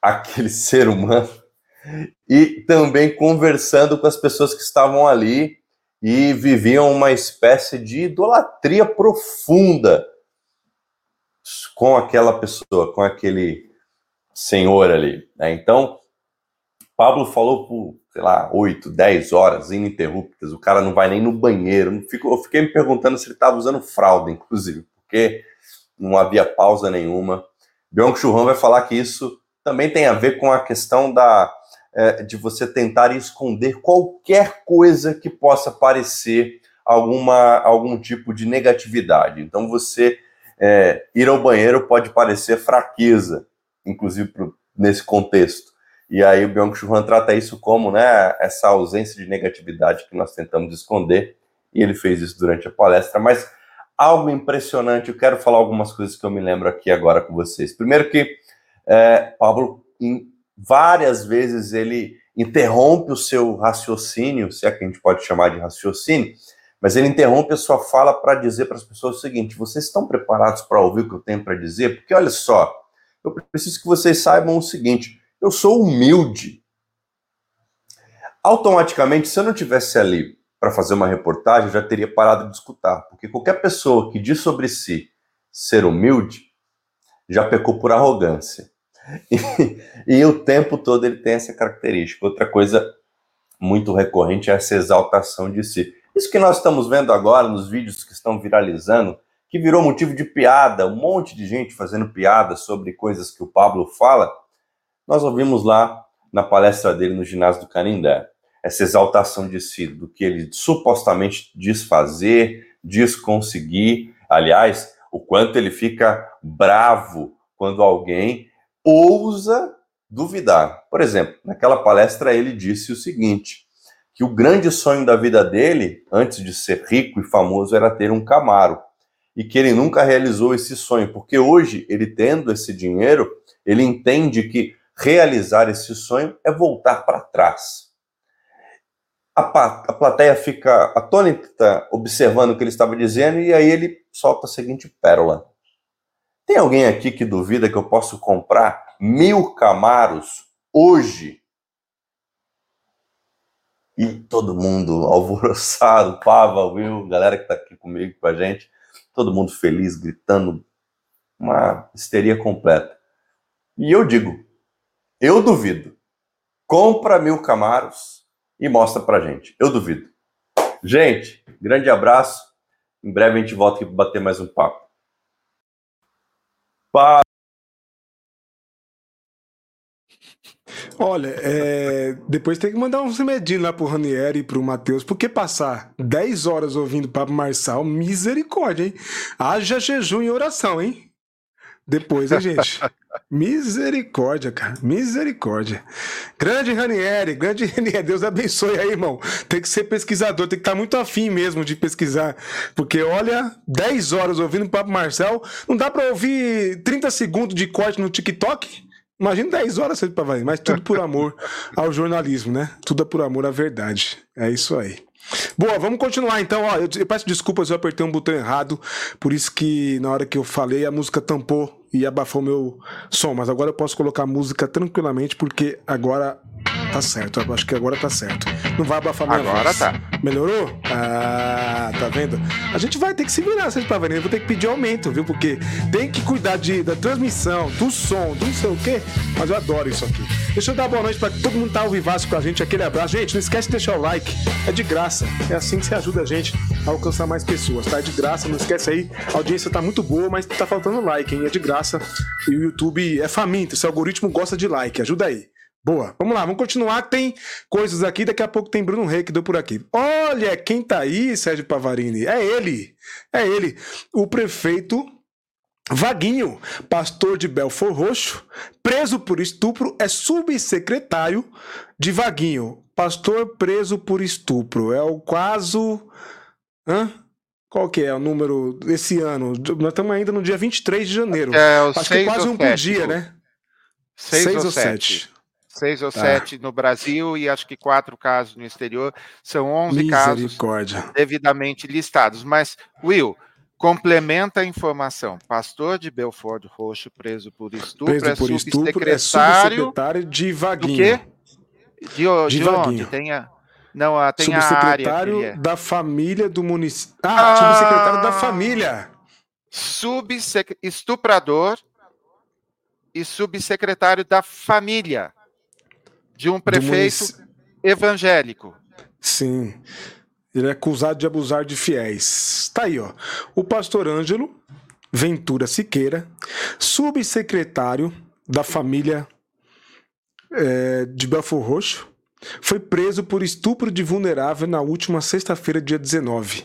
aquele <laughs> ser humano e também conversando com as pessoas que estavam ali e viviam uma espécie de idolatria profunda com aquela pessoa, com aquele senhor ali. Né? Então, Pablo falou por, sei lá, 8, 10 horas ininterruptas, o cara não vai nem no banheiro. Eu fiquei me perguntando se ele estava usando fralda, inclusive, porque não havia pausa nenhuma. Byung Churran vai falar que isso também tem a ver com a questão da, é, de você tentar esconder qualquer coisa que possa parecer alguma, algum tipo de negatividade. Então você é, ir ao banheiro pode parecer fraqueza, inclusive pro, nesse contexto. E aí o Byung-Chul trata isso como né, essa ausência de negatividade que nós tentamos esconder, e ele fez isso durante a palestra, mas algo impressionante, eu quero falar algumas coisas que eu me lembro aqui agora com vocês. Primeiro que é, Pablo, em, várias vezes, ele interrompe o seu raciocínio, se é que a gente pode chamar de raciocínio, mas ele interrompe a sua fala para dizer para as pessoas o seguinte: vocês estão preparados para ouvir o que eu tenho para dizer? Porque olha só, eu preciso que vocês saibam o seguinte: eu sou humilde. Automaticamente, se eu não tivesse ali para fazer uma reportagem, eu já teria parado de escutar, porque qualquer pessoa que diz sobre si ser humilde já pecou por arrogância. E, e, o tempo todo ele tem essa característica. Outra coisa muito recorrente é essa exaltação de si. Isso que nós estamos vendo agora nos vídeos que estão viralizando, que virou motivo de piada, um monte de gente fazendo piada sobre coisas que o Pablo fala, nós ouvimos lá na palestra dele no ginásio do Canindé. Essa exaltação de si, do que ele supostamente diz fazer, diz conseguir. Aliás, o quanto ele fica bravo quando alguém ousa duvidar. Por exemplo, naquela palestra ele disse o seguinte: que o grande sonho da vida dele, antes de ser rico e famoso, era ter um Camaro. E que ele nunca realizou esse sonho, porque hoje, ele tendo esse dinheiro, ele entende que realizar esse sonho é voltar para trás. A, a plateia fica atônita observando o que ele estava dizendo, e aí ele solta a seguinte pérola: tem alguém aqui que duvida que eu posso comprar mil Camaros hoje? E todo mundo <laughs> alvoroçado, Pava, Will, galera que tá aqui comigo, com a gente, todo mundo feliz, gritando, uma histeria completa. E eu digo, eu duvido. Compra mil Camaros e mostra pra gente. Eu duvido. Gente, grande abraço. Em breve a gente volta aqui para bater mais um papo. Olha, é... depois tem que mandar uns remedinhos lá pro Ranieri e pro Matheus, porque passar 10 horas ouvindo Papo Marçal, misericórdia, hein? Haja jejum e oração, hein? Depois, hein, gente? <laughs> Misericórdia, cara. Misericórdia. Grande Ranieri, grande Ranieri. Deus abençoe aí, irmão. Tem que ser pesquisador, tem que estar muito afim mesmo de pesquisar. Porque, olha, 10 horas ouvindo o Papo Marcel, não dá pra ouvir 30 segundos de corte no TikTok? Imagina 10 horas pra vai, mas tudo por amor <laughs> ao jornalismo, né? Tudo é por amor à verdade. É isso aí. Boa, vamos continuar então. Ó, eu, eu peço desculpas, eu apertei um botão errado, por isso que na hora que eu falei a música tampou e abafou meu som, mas agora eu posso colocar a música tranquilamente porque agora tá certo. Eu acho que agora tá certo. Não vai abafar minha agora voz. Agora tá. Melhorou? Ah, tá vendo? A gente vai ter que se virar, vocês tá vendo? Eu vou ter que pedir aumento, viu? Porque tem que cuidar de, da transmissão, do som, do não sei o quê. Mas eu adoro isso aqui. Deixa eu dar boa noite pra todo mundo tá ao vivaço com a gente. Aquele abraço. Gente, não esquece de deixar o like. É de graça. É assim que você ajuda a gente a alcançar mais pessoas, tá? É de graça. Não esquece aí. A audiência tá muito boa, mas tá faltando like, hein? É de graça. E o YouTube é faminto. Esse algoritmo gosta de like. Ajuda aí. Boa, vamos lá, vamos continuar. Tem coisas aqui, daqui a pouco tem Bruno Rei que deu por aqui. Olha quem tá aí, Sérgio Pavarini. É ele, é ele, o prefeito Vaguinho, pastor de Belfor Roxo, preso por estupro, é subsecretário de Vaguinho. Pastor preso por estupro. É o caso. Hã? Qual que é o número desse ano? Nós estamos ainda no dia 23 de janeiro. É, o Acho que é quase um por dia, né? Seis, seis ou, ou sete. sete seis ou tá. sete no Brasil e acho que quatro casos no exterior. São 11 casos devidamente listados. Mas, Will, complementa a informação. Pastor de Belford Roxo preso por estupro, preso por é, estupro é subsecretário de Vaguinho. Do quê? De, de, de onde? Tem a... Não, tem subsecretário a área. da família do município. Ah, ah, subsecretário da família. Subsec... Estuprador e subsecretário da família de um prefeito munic... evangélico. Sim. Ele é acusado de abusar de fiéis. Tá aí, ó. O pastor Ângelo Ventura Siqueira, subsecretário da família é, de Belfor Roxo, foi preso por estupro de vulnerável na última sexta-feira, dia 19.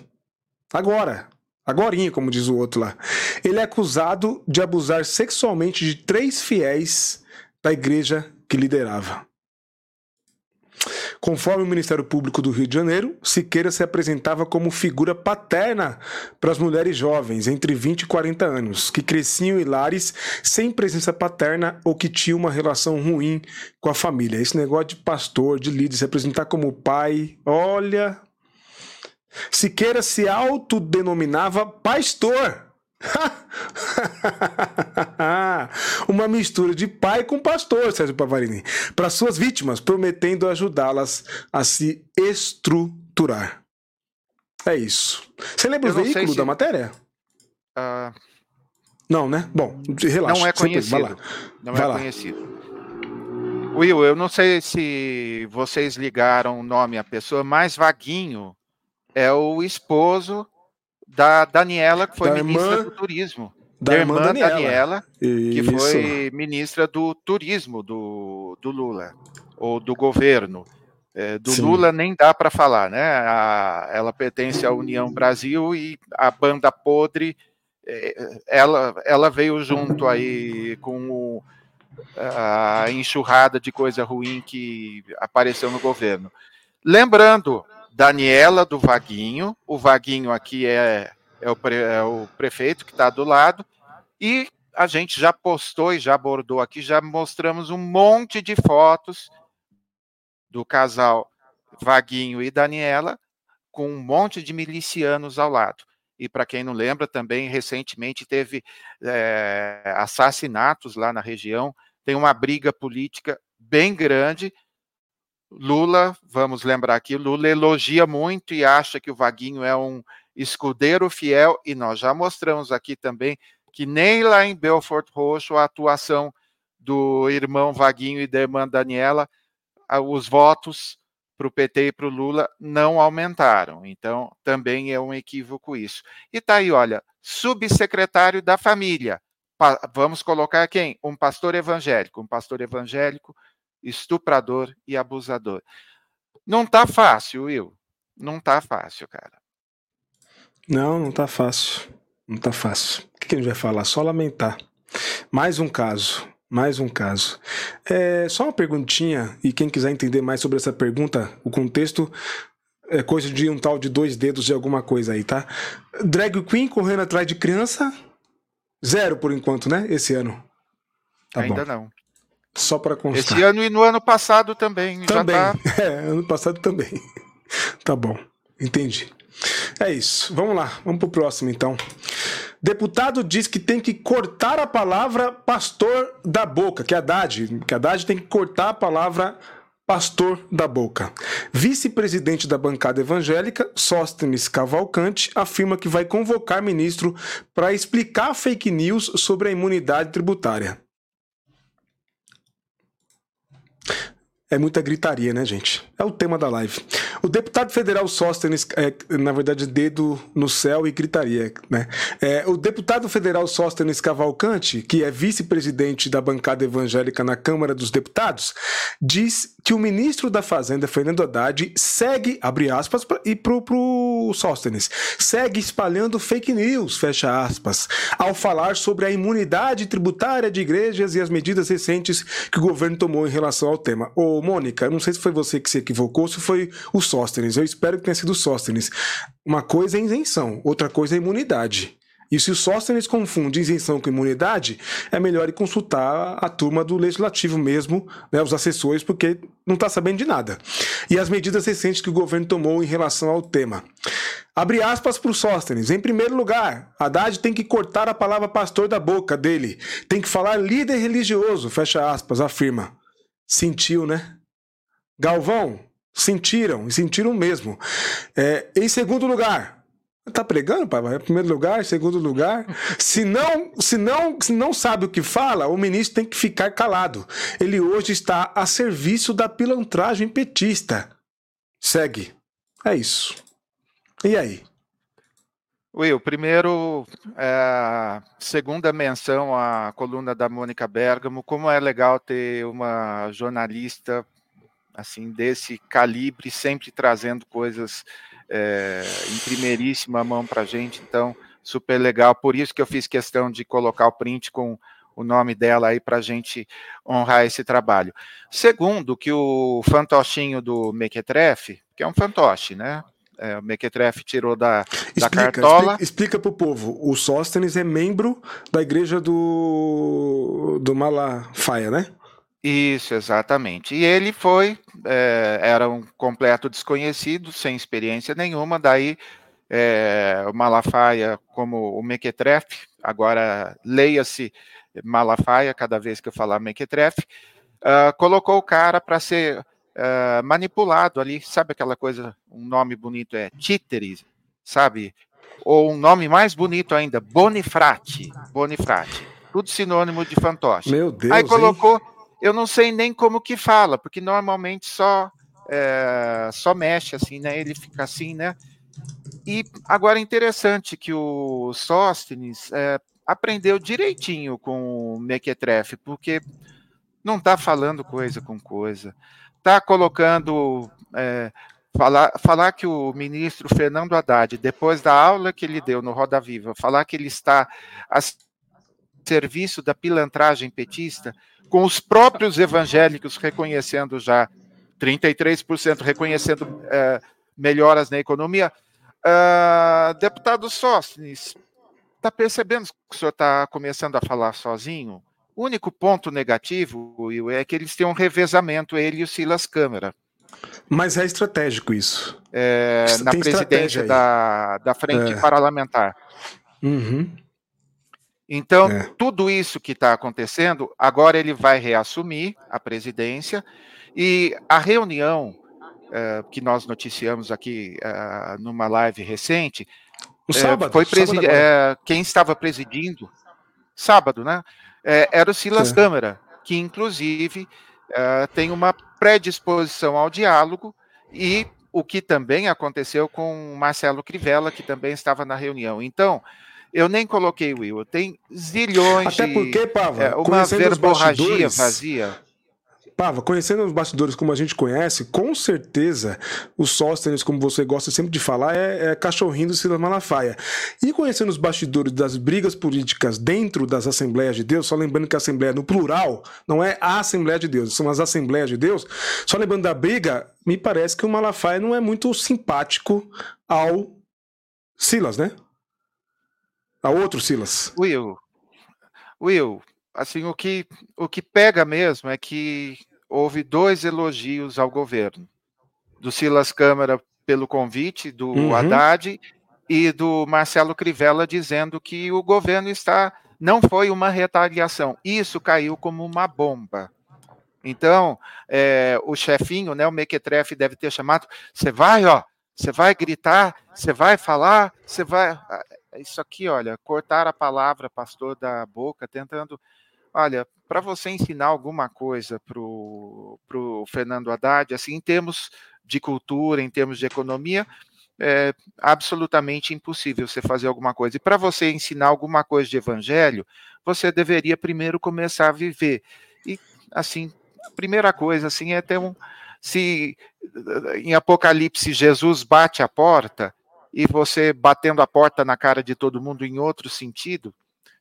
Agora. Agorinha, como diz o outro lá. Ele é acusado de abusar sexualmente de três fiéis da igreja que liderava. Conforme o Ministério Público do Rio de Janeiro, Siqueira se apresentava como figura paterna para as mulheres jovens entre 20 e 40 anos, que cresciam em lares sem presença paterna ou que tinham uma relação ruim com a família. Esse negócio de pastor, de líder, se apresentar como pai, olha. Siqueira se autodenominava pastor. <laughs> Uma mistura de pai com pastor, Sérgio Pavarini, para suas vítimas, prometendo ajudá-las a se estruturar. É isso. Você lembra o veículo se... da matéria? Uh, Não, né? Bom, relaxa. Não é conhecido. Não Vai é lá. conhecido. Will, eu não sei se vocês ligaram o nome à pessoa, mas Vaguinho é o esposo da Daniela, que foi da ministra irmã, do Turismo. Da, irmã, irmã Daniela, Daniela que foi ministra do Turismo do, do Lula, ou do governo. É, do Sim. Lula nem dá para falar, né? A, ela pertence à União Brasil e a banda podre, é, ela, ela veio junto aí com o, a enxurrada de coisa ruim que apareceu no governo. Lembrando, Daniela do Vaguinho, o Vaguinho aqui é, é, o, pre, é o prefeito que está do lado, e a gente já postou e já abordou aqui, já mostramos um monte de fotos do casal Vaguinho e Daniela, com um monte de milicianos ao lado. E para quem não lembra, também recentemente teve é, assassinatos lá na região, tem uma briga política bem grande. Lula, vamos lembrar aqui, Lula elogia muito e acha que o Vaguinho é um escudeiro fiel, e nós já mostramos aqui também que nem lá em Belfort Roxo a atuação do irmão Vaguinho e da irmã Daniela os votos para o PT e para o Lula não aumentaram. Então, também é um equívoco isso. E está aí, olha, subsecretário da família. Pa vamos colocar quem? Um pastor evangélico. Um pastor evangélico, estuprador e abusador. Não está fácil, Will. Não está fácil, cara. Não, não está fácil. Não está fácil. O que a gente vai falar? Só lamentar. Mais um caso. Mais um caso. É, só uma perguntinha, e quem quiser entender mais sobre essa pergunta, o contexto é coisa de um tal de dois dedos de alguma coisa aí, tá? Drag Queen correndo atrás de criança, zero por enquanto, né? Esse ano. Tá Ainda bom. não. Só para constar. Esse ano e no ano passado também. Também. Tá... <laughs> É, ano passado também. <laughs> tá bom. Entendi. É isso. Vamos lá. Vamos pro próximo então. Deputado diz que tem que cortar a palavra pastor da boca, que é Haddad, que Haddad tem que cortar a palavra pastor da boca. Vice-presidente da bancada evangélica, Sóstenes Cavalcante, afirma que vai convocar ministro para explicar fake news sobre a imunidade tributária. É muita gritaria, né, gente? É o tema da live. O deputado federal Sóstenes, é, na verdade, dedo no céu e gritaria, né? É, o deputado federal Sóstenes Cavalcante, que é vice-presidente da bancada evangélica na Câmara dos Deputados, diz que o ministro da Fazenda, Fernando Haddad, segue, abre aspas, e pro, pro Sóstenes, segue espalhando fake news, fecha aspas, ao falar sobre a imunidade tributária de igrejas e as medidas recentes que o governo tomou em relação ao tema. Mônica, não sei se foi você que se equivocou, se foi o Sóstenes, eu espero que tenha sido o Sóstenes. Uma coisa é isenção, outra coisa é imunidade. E se o Sóstenes confunde isenção com imunidade, é melhor ir consultar a turma do legislativo mesmo, né, os assessores, porque não está sabendo de nada. E as medidas recentes que o governo tomou em relação ao tema. Abre aspas para o Sóstenes. Em primeiro lugar, Haddad tem que cortar a palavra pastor da boca dele. Tem que falar líder religioso, fecha aspas, afirma. Sentiu, né? Galvão, sentiram, e sentiram mesmo. É, em segundo lugar, Tá pregando, pai? Vai primeiro lugar, segundo lugar. Se não, se não, se não sabe o que fala, o ministro tem que ficar calado. Ele hoje está a serviço da pilantragem petista. Segue. É isso. E aí? Will, primeiro, é, segunda menção à coluna da Mônica Bergamo. Como é legal ter uma jornalista assim desse calibre, sempre trazendo coisas é, em primeiríssima mão para a gente, então super legal. Por isso que eu fiz questão de colocar o print com o nome dela aí para a gente honrar esse trabalho. Segundo, que o fantochinho do Mequetrefe, que é um fantoche, né? É, o Mequetrefe tirou da, explica, da cartola. Explica, para o povo, o Sóstenes é membro da igreja do, do Malafaia, né? Isso, exatamente. E ele foi, é, era um completo desconhecido, sem experiência nenhuma, daí é, o Malafaia, como o Mequetrefe, agora leia-se Malafaia cada vez que eu falar Mequetrefe, uh, colocou o cara para ser uh, manipulado ali, sabe aquela coisa, um nome bonito é títeres, sabe? ou um nome mais bonito ainda, Bonifrate. Bonifrate. Tudo sinônimo de fantoche. Meu Deus. Aí colocou, hein? eu não sei nem como que fala, porque normalmente só é, só mexe assim, né? Ele fica assim, né? E agora é interessante que o Sóstenes é, aprendeu direitinho com o Mequetrefe, porque não está falando coisa com coisa, está colocando é, falar, falar que o ministro Fernando Haddad, depois da aula que ele deu no Roda Viva, falar que ele está a serviço da pilantragem petista, com os próprios evangélicos reconhecendo já 33% reconhecendo é, melhoras na economia. Uh, deputado Sóstenes, está percebendo que o senhor está começando a falar sozinho? O único ponto negativo, Will, é que eles têm um revezamento, ele e o Silas Câmara. Mas é estratégico isso. É, na presidência da, da frente é. parlamentar. Uhum. Então, é. tudo isso que está acontecendo, agora ele vai reassumir a presidência e a reunião uh, que nós noticiamos aqui uh, numa live recente, no sábado, foi presidi sábado quem estava presidindo, sábado, né? Era o Silas Câmara, que inclusive tem uma predisposição ao diálogo e o que também aconteceu com Marcelo Crivella, que também estava na reunião. Então, eu nem coloquei Will, tem zilhões Até porque, Pava, é, uma verborragia vazia. Pava, conhecendo os bastidores como a gente conhece, com certeza o Sóstenes, como você gosta sempre de falar, é, é cachorrinho do Silas Malafaia. E conhecendo os bastidores das brigas políticas dentro das Assembleias de Deus, só lembrando que a Assembleia no plural não é a Assembleia de Deus, são as Assembleias de Deus, só lembrando da briga, me parece que o Malafaia não é muito simpático ao Silas, né? A outro Silas. Will, Will, assim, o que, o que pega mesmo é que houve dois elogios ao governo. Do Silas Câmara pelo convite, do uhum. Haddad e do Marcelo Crivella dizendo que o governo está não foi uma retaliação. Isso caiu como uma bomba. Então, é, o chefinho, né, o Mequetrefe deve ter chamado, você vai, ó, você vai gritar, você vai falar, você vai... Ah, isso aqui, olha, cortar a palavra, pastor, da boca, tentando Olha, para você ensinar alguma coisa para o Fernando Haddad, assim, em termos de cultura, em termos de economia, é absolutamente impossível você fazer alguma coisa. E para você ensinar alguma coisa de evangelho, você deveria primeiro começar a viver. E, assim, a primeira coisa, assim, é ter um. Se em Apocalipse Jesus bate a porta, e você batendo a porta na cara de todo mundo em outro sentido,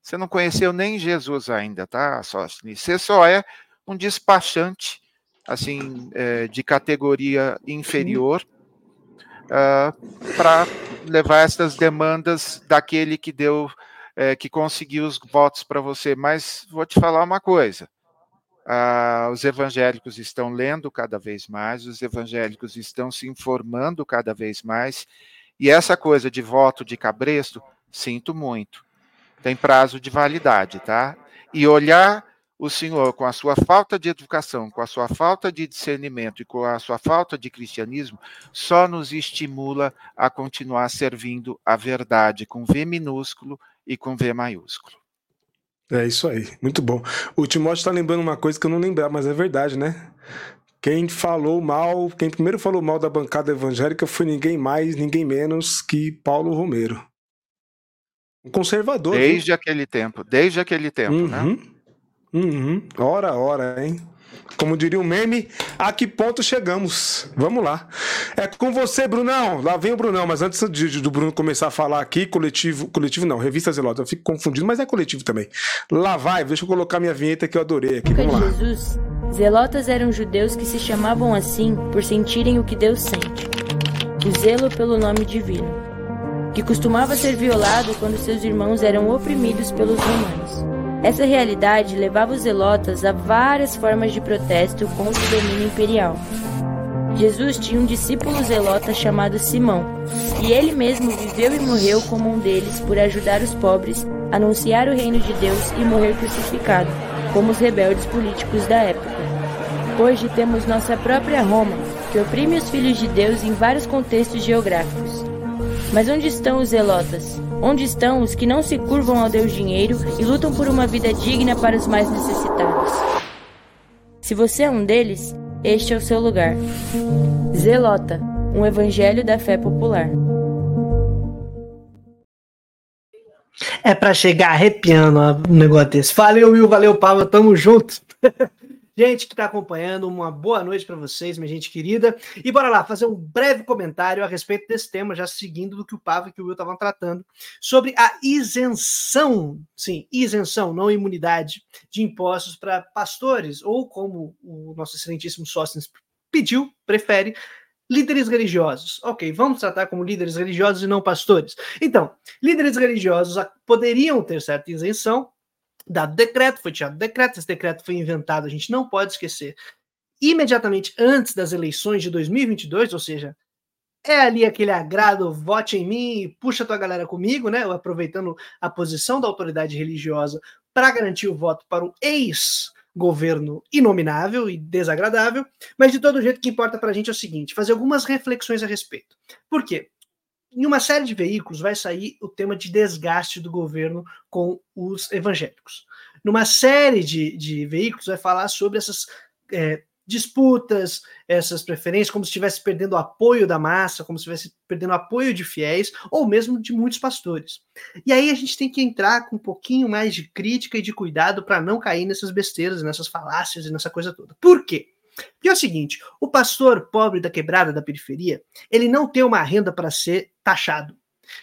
você não conheceu nem Jesus ainda, tá, Sóstenes? Você só é um despachante, assim, é, de categoria inferior, uh, ah, para levar essas demandas daquele que deu, é, que conseguiu os votos para você. Mas vou te falar uma coisa. Uh, os evangélicos estão lendo cada vez mais, os evangélicos estão se informando cada vez mais, e essa coisa de voto de cabresto, sinto muito tem prazo de validade, tá? E olhar o senhor com a sua falta de educação, com a sua falta de discernimento e com a sua falta de cristianismo, só nos estimula a continuar servindo a verdade com V minúsculo e com V maiúsculo. É isso aí, muito bom. O Timóteo está lembrando uma coisa que eu não lembrava, mas é verdade, né? Quem falou mal, quem primeiro falou mal da bancada evangélica foi ninguém mais, ninguém menos que Paulo Romero conservador. Desde viu? aquele tempo, desde aquele tempo, né? uhum. né? Uhum. Ora, ora, hein? Como diria o meme, a que ponto chegamos? Vamos lá. É com você, Brunão. Lá vem o Brunão, mas antes de, do Bruno começar a falar aqui, coletivo, coletivo não, revista Zelota, eu fico confundido, mas é coletivo também. Lá vai, deixa eu colocar minha vinheta que eu adorei aqui. Vamos lá. Jesus, Zelotas eram judeus que se chamavam assim por sentirem o que Deus sente, o zelo pelo nome divino que costumava ser violado quando seus irmãos eram oprimidos pelos romanos. Essa realidade levava os zelotas a várias formas de protesto contra o domínio imperial. Jesus tinha um discípulo zelota chamado Simão, e ele mesmo viveu e morreu como um deles por ajudar os pobres, anunciar o reino de Deus e morrer crucificado, como os rebeldes políticos da época. Hoje temos nossa própria Roma, que oprime os filhos de Deus em vários contextos geográficos. Mas onde estão os zelotas? Onde estão os que não se curvam ao Deus dinheiro e lutam por uma vida digna para os mais necessitados? Se você é um deles, este é o seu lugar. Zelota, um evangelho da fé popular. É para chegar arrepiando um negócio desse. Valeu, Will, valeu, Pablo, tamo junto. <laughs> Gente que está acompanhando, uma boa noite para vocês, minha gente querida. E bora lá fazer um breve comentário a respeito desse tema, já seguindo do que o Pavo e que o Will estavam tratando, sobre a isenção, sim, isenção, não imunidade de impostos para pastores, ou como o nosso excelentíssimo Sóstenes pediu, prefere, líderes religiosos. Ok, vamos tratar como líderes religiosos e não pastores. Então, líderes religiosos poderiam ter certa isenção, dado decreto, foi tirado decreto, esse decreto foi inventado, a gente não pode esquecer. Imediatamente antes das eleições de 2022, ou seja, é ali aquele agrado, vote em mim puxa tua galera comigo, né? Aproveitando a posição da autoridade religiosa para garantir o voto para o ex-governo inominável e desagradável. Mas de todo jeito, o que importa para a gente é o seguinte: fazer algumas reflexões a respeito. Por quê? Em uma série de veículos vai sair o tema de desgaste do governo com os evangélicos. Numa série de, de veículos vai falar sobre essas é, disputas, essas preferências, como se estivesse perdendo o apoio da massa, como se estivesse perdendo o apoio de fiéis, ou mesmo de muitos pastores. E aí a gente tem que entrar com um pouquinho mais de crítica e de cuidado para não cair nessas besteiras, nessas falácias e nessa coisa toda. Por quê? Porque é o seguinte: o pastor pobre da quebrada da periferia, ele não tem uma renda para ser taxado.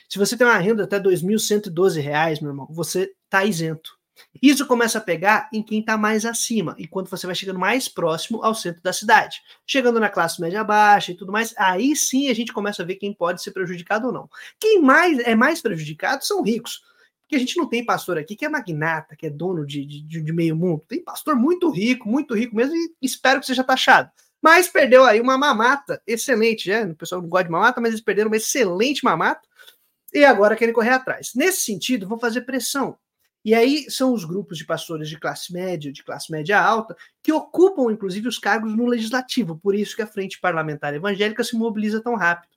Se você tem uma renda até R$ 2.112, meu irmão, você está isento. Isso começa a pegar em quem está mais acima, enquanto você vai chegando mais próximo ao centro da cidade. Chegando na classe média baixa e tudo mais, aí sim a gente começa a ver quem pode ser prejudicado ou não. Quem mais é mais prejudicado são ricos. Porque a gente não tem pastor aqui que é magnata, que é dono de, de, de meio mundo. Tem pastor muito rico, muito rico mesmo, e espero que seja taxado. Mas perdeu aí uma mamata excelente, né? O pessoal não gosta de mamata, mas eles perderam uma excelente mamata e agora querem correr atrás. Nesse sentido, vão fazer pressão. E aí são os grupos de pastores de classe média, de classe média alta, que ocupam, inclusive, os cargos no legislativo. Por isso que a Frente Parlamentar Evangélica se mobiliza tão rápido.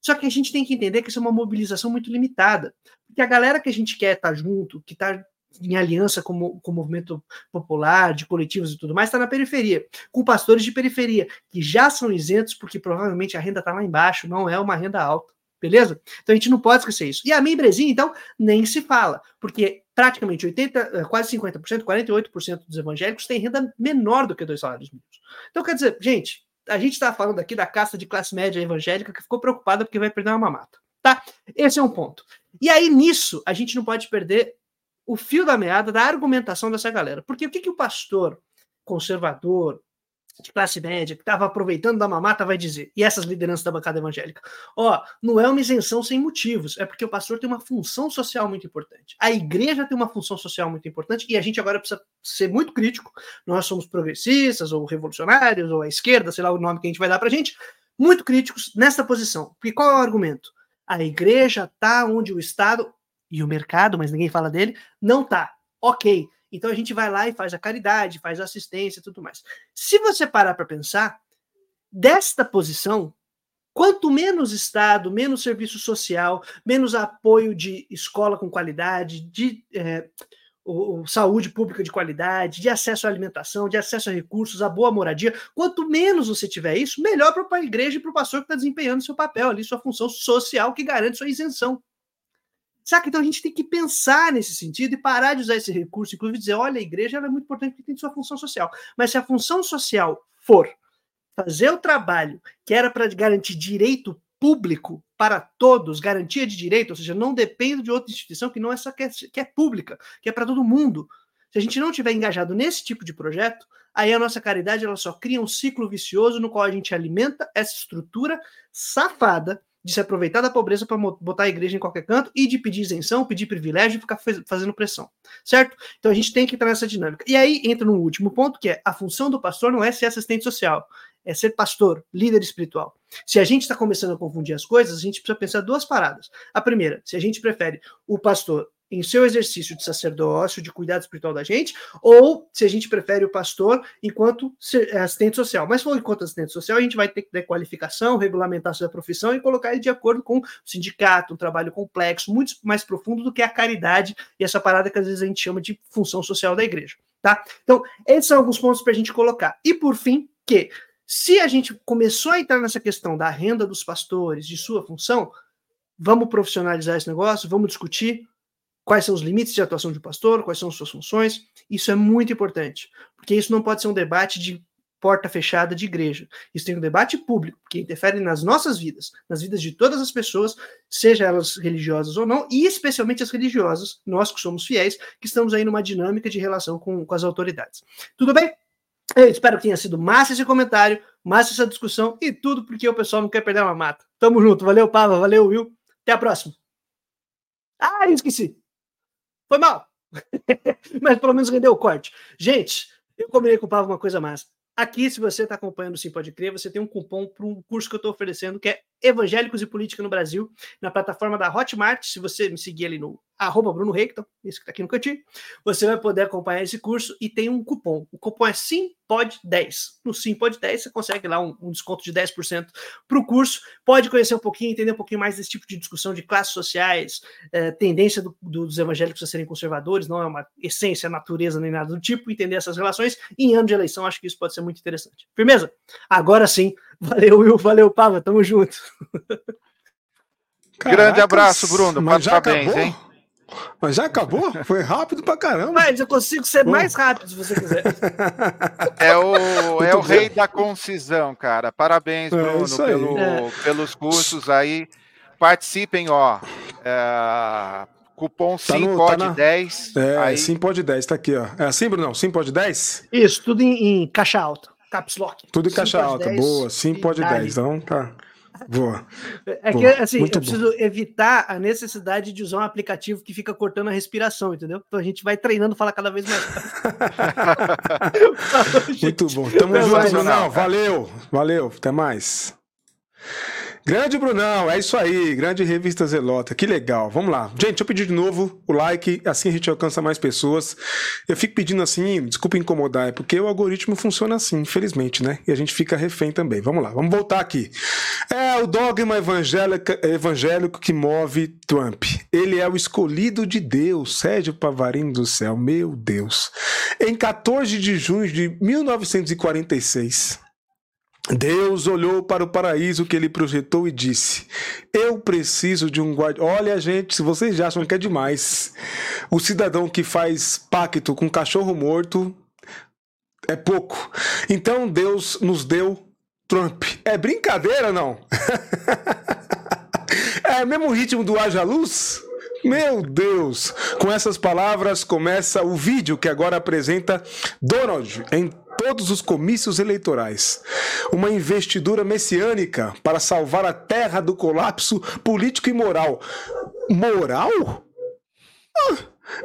Só que a gente tem que entender que isso é uma mobilização muito limitada. Porque a galera que a gente quer estar tá junto, que está em aliança com, com o movimento popular, de coletivos e tudo mais, está na periferia, com pastores de periferia, que já são isentos, porque provavelmente a renda está lá embaixo, não é uma renda alta. Beleza? Então a gente não pode esquecer isso. E a membresia, então, nem se fala, porque praticamente 80, eh, quase 50%, 48% dos evangélicos têm renda menor do que dois salários mínimos. Então, quer dizer, gente, a gente está falando aqui da casta de classe média evangélica que ficou preocupada porque vai perder uma mamata. Tá? Esse é um ponto. E aí, nisso, a gente não pode perder o fio da meada da argumentação dessa galera. Porque o que, que o pastor conservador, de classe média, que estava aproveitando da mamata, vai dizer, e essas lideranças da bancada evangélica, ó, não é uma isenção sem motivos, é porque o pastor tem uma função social muito importante. A igreja tem uma função social muito importante, e a gente agora precisa ser muito crítico. Nós somos progressistas, ou revolucionários, ou a esquerda, sei lá o nome que a gente vai dar pra gente, muito críticos nessa posição. Porque qual é o argumento? A igreja está onde o Estado e o mercado, mas ninguém fala dele, não tá. Ok. Então a gente vai lá e faz a caridade, faz a assistência e tudo mais. Se você parar para pensar, desta posição, quanto menos Estado, menos serviço social, menos apoio de escola com qualidade, de é, o, saúde pública de qualidade, de acesso à alimentação, de acesso a recursos, a boa moradia, quanto menos você tiver isso, melhor para a igreja e para o pastor que está desempenhando seu papel ali, sua função social que garante sua isenção. Saca? Então a gente tem que pensar nesse sentido e parar de usar esse recurso, inclusive dizer, olha, a igreja é muito importante porque tem sua função social. Mas se a função social for fazer o trabalho que era para garantir direito público para todos, garantia de direito, ou seja, não depende de outra instituição que não é essa que é, que é pública, que é para todo mundo. Se a gente não tiver engajado nesse tipo de projeto, aí a nossa caridade ela só cria um ciclo vicioso no qual a gente alimenta essa estrutura safada de se aproveitar da pobreza para botar a igreja em qualquer canto e de pedir isenção, pedir privilégio e ficar fazendo pressão, certo? Então a gente tem que entrar nessa dinâmica. E aí entra no último ponto, que é a função do pastor não é ser assistente social, é ser pastor, líder espiritual. Se a gente está começando a confundir as coisas, a gente precisa pensar duas paradas. A primeira, se a gente prefere o pastor em seu exercício de sacerdócio, de cuidado espiritual da gente, ou se a gente prefere o pastor enquanto assistente social. Mas for enquanto assistente social, a gente vai ter que ter qualificação, regulamentar sua profissão e colocar ele de acordo com o sindicato, um trabalho complexo, muito mais profundo do que a caridade e essa parada que às vezes a gente chama de função social da igreja. Tá? Então, esses são alguns pontos para a gente colocar. E por fim, que se a gente começou a entrar nessa questão da renda dos pastores, de sua função, vamos profissionalizar esse negócio, vamos discutir quais são os limites de atuação de pastor, quais são suas funções. Isso é muito importante, porque isso não pode ser um debate de porta fechada de igreja. Isso tem um debate público, que interfere nas nossas vidas, nas vidas de todas as pessoas, seja elas religiosas ou não, e especialmente as religiosas, nós que somos fiéis, que estamos aí numa dinâmica de relação com, com as autoridades. Tudo bem? Eu espero que tenha sido massa esse comentário, massa essa discussão e tudo porque o pessoal não quer perder uma mata. Tamo junto. Valeu, Pava. Valeu, Will. Até a próxima. Ah, esqueci. Foi mal. <laughs> Mas pelo menos rendeu o corte. Gente, eu combinei com o Pablo uma coisa massa. Aqui, se você está acompanhando o Sim Pode Crer, você tem um cupom para um curso que eu estou oferecendo, que é Evangélicos e Política no Brasil, na plataforma da Hotmart. Se você me seguir ali no arroba Bruno Reicton, isso que está aqui no cantinho, você vai poder acompanhar esse curso e tem um cupom. O cupom é SIMPOD10. No SIMPOD10 você consegue lá um, um desconto de 10% para o curso. Pode conhecer um pouquinho, entender um pouquinho mais desse tipo de discussão de classes sociais, eh, tendência do, do, dos evangélicos a serem conservadores, não é uma essência, natureza nem nada do tipo, entender essas relações. Em ano de eleição, acho que isso pode ser muito interessante. Firmeza? Agora sim. Valeu, Will. Valeu, Pava. Tamo junto. Caracas, Grande abraço, Bruno. Parabéns, hein? Mas já acabou? Foi rápido pra caramba. Mas eu consigo ser Bom. mais rápido se você quiser. <laughs> É o, é o rei da concisão, cara. Parabéns, é Bruno, é pelo, é. pelos cursos aí. Participem, ó. É, cupom tá SIMPOD10. Tá é, aí... SIMPOD10, tá aqui, ó. É assim, Bruno? SIMPOD10? Isso, tudo em, em caixa alta. Caps Lock. Tudo em caixa alta, boa. SIMPOD10. Então, tá. Boa. É que, Boa. assim, Muito eu preciso bom. evitar a necessidade de usar um aplicativo que fica cortando a respiração, entendeu? Então a gente vai treinando falar cada vez mais. <laughs> Muito bom. Tamo junto. Valeu. Valeu. Até mais. Grande Brunão, é isso aí, grande revista Zelota, que legal. Vamos lá. Gente, eu pedi de novo o like, assim a gente alcança mais pessoas. Eu fico pedindo assim, desculpa incomodar, é porque o algoritmo funciona assim, infelizmente, né? E a gente fica refém também. Vamos lá, vamos voltar aqui. É o dogma evangélico que move Trump. Ele é o escolhido de Deus, Sérgio Pavarino do céu, meu Deus. Em 14 de junho de 1946, Deus olhou para o paraíso que ele projetou e disse: Eu preciso de um guarda. Olha, gente, se vocês acham que é demais, o cidadão que faz pacto com cachorro morto é pouco. Então Deus nos deu Trump. É brincadeira, não? <laughs> é o mesmo ritmo do Haja Luz? Meu Deus! Com essas palavras começa o vídeo que agora apresenta Donald em todos os comícios eleitorais. Uma investidura messiânica para salvar a terra do colapso político e moral. Moral? Ah,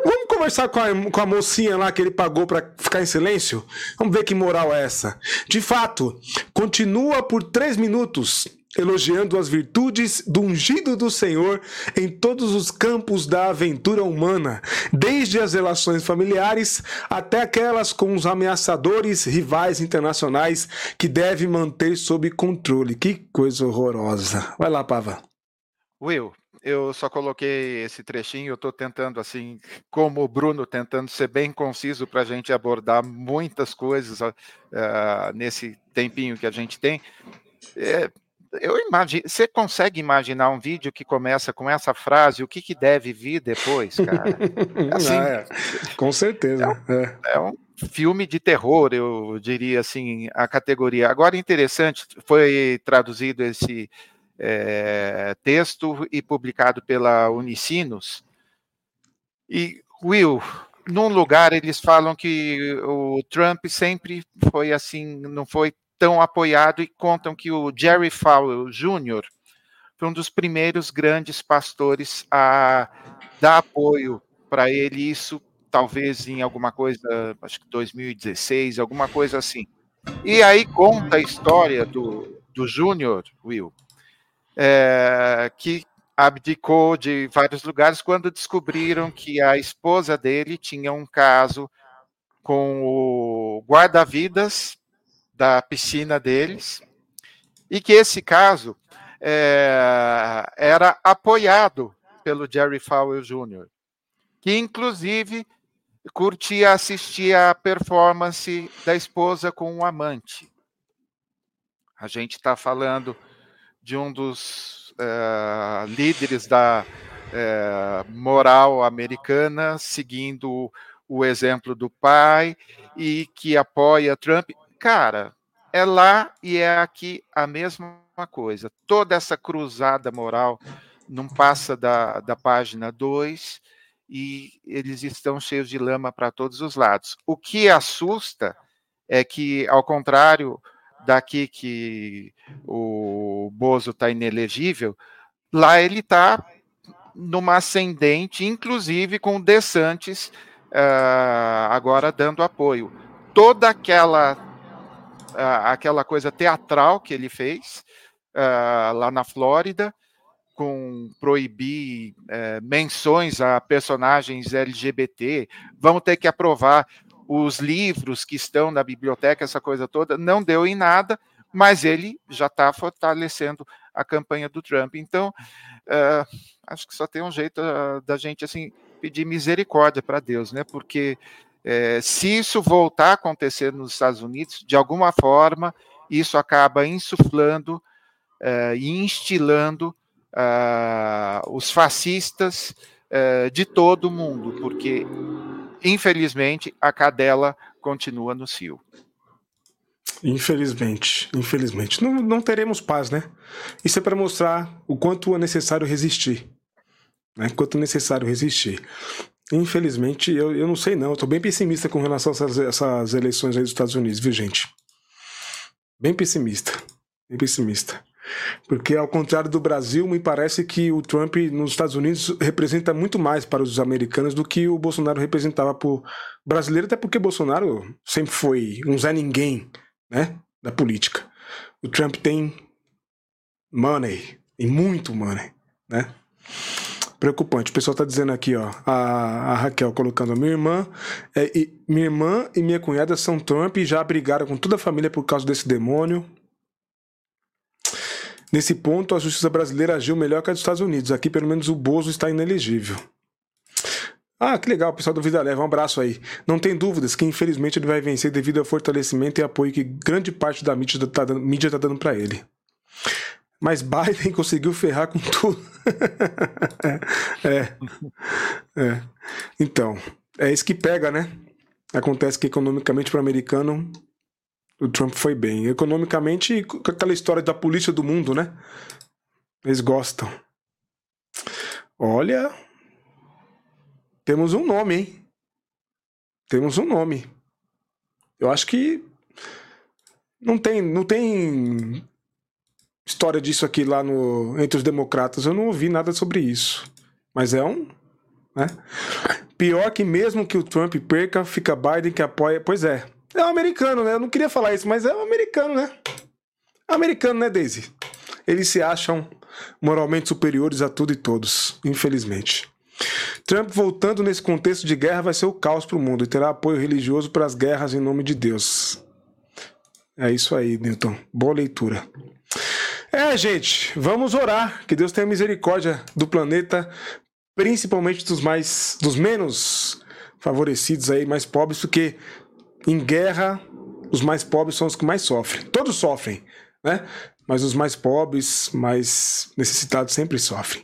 vamos conversar com a, com a mocinha lá que ele pagou para ficar em silêncio? Vamos ver que moral é essa. De fato, continua por três minutos elogiando as virtudes do ungido do Senhor em todos os campos da aventura humana, desde as relações familiares até aquelas com os ameaçadores rivais internacionais que deve manter sob controle. Que coisa horrorosa. Vai lá, Pava. Will, eu só coloquei esse trechinho, eu estou tentando, assim, como o Bruno, tentando ser bem conciso para a gente abordar muitas coisas uh, nesse tempinho que a gente tem. É, eu imagino, você consegue imaginar um vídeo que começa com essa frase, o que, que deve vir depois, cara? <laughs> Assim, é, com certeza. É um, é. é um, filme de terror, eu diria assim, a categoria. Agora, interessante, foi traduzido esse é, texto e publicado pela Unicinos. E, Will, num lugar eles falam que o Trump sempre foi assim, não foi tão apoiado e contam que o Jerry Falwell Jr. foi um dos primeiros grandes pastores a dar apoio para ele, isso talvez em alguma coisa, acho que 2016, alguma coisa assim. E aí conta a história do, do Júnior, Will, é, que abdicou de vários lugares quando descobriram que a esposa dele tinha um caso com o guarda-vidas da piscina deles e que esse caso é, era apoiado pelo Jerry Fowler Jr., que inclusive curtia assistir a performance da esposa com um amante. A gente está falando de um dos uh, líderes da uh, moral americana, seguindo o exemplo do pai e que apoia Trump. Cara, é lá e é aqui a mesma coisa. Toda essa cruzada moral não passa da, da página 2 e eles estão cheios de lama para todos os lados. O que assusta é que, ao contrário daqui que o Bozo está inelegível, lá ele está numa ascendente, inclusive com o DeSantis uh, agora dando apoio. Toda aquela, aquela coisa teatral que ele fez uh, lá na Flórida, com proibir eh, menções a personagens LGBT, vamos ter que aprovar os livros que estão na biblioteca, essa coisa toda, não deu em nada, mas ele já está fortalecendo a campanha do Trump. Então, uh, acho que só tem um jeito uh, da gente assim pedir misericórdia para Deus, né? Porque uh, se isso voltar a acontecer nos Estados Unidos, de alguma forma, isso acaba insuflando e instilando os fascistas de todo o mundo, porque infelizmente, a cadela continua no cio. Infelizmente, infelizmente. Não, não teremos paz, né? Isso é para mostrar o quanto é necessário resistir. Né? Quanto é necessário resistir. Infelizmente, eu, eu não sei não. Eu tô bem pessimista com relação a essas, essas eleições aí dos Estados Unidos, viu, gente? Bem pessimista. Bem pessimista. Porque, ao contrário do Brasil, me parece que o Trump nos Estados Unidos representa muito mais para os americanos do que o Bolsonaro representava para o brasileiro, até porque Bolsonaro sempre foi um Zé Ninguém né, da política. O Trump tem money, e muito money, né? Preocupante. O pessoal está dizendo aqui, ó, a, a, Raquel colocando, minha irmã, é, e, minha irmã e minha cunhada são Trump e já brigaram com toda a família por causa desse demônio. Nesse ponto, a justiça brasileira agiu melhor que a dos Estados Unidos. Aqui, pelo menos, o Bozo está inelegível. Ah, que legal, pessoal do Vida Leva, um abraço aí. Não tem dúvidas que, infelizmente, ele vai vencer devido ao fortalecimento e apoio que grande parte da mídia está dando, tá dando para ele. Mas Biden <laughs> conseguiu ferrar com tudo. <laughs> é, é. Então, é isso que pega, né? Acontece que, economicamente, para o americano, o Trump foi bem. Economicamente, com aquela história da polícia do mundo, né? Eles gostam. Olha. Temos um nome, hein? Temos um nome. Eu acho que não tem, não tem história disso aqui lá no entre os democratas. Eu não ouvi nada sobre isso. Mas é um, né? Pior que mesmo que o Trump perca, fica Biden que apoia. Pois é. É um americano, né? Eu não queria falar isso, mas é um americano, né? Americano, né, Daisy? Eles se acham moralmente superiores a tudo e todos, infelizmente. Trump voltando nesse contexto de guerra vai ser o caos para o mundo e terá apoio religioso para as guerras em nome de Deus. É isso aí, Newton. Boa leitura. É, gente, vamos orar. Que Deus tenha misericórdia do planeta, principalmente dos mais, dos menos favorecidos aí, mais pobres, porque em guerra, os mais pobres são os que mais sofrem. Todos sofrem, né? Mas os mais pobres, mais necessitados sempre sofrem.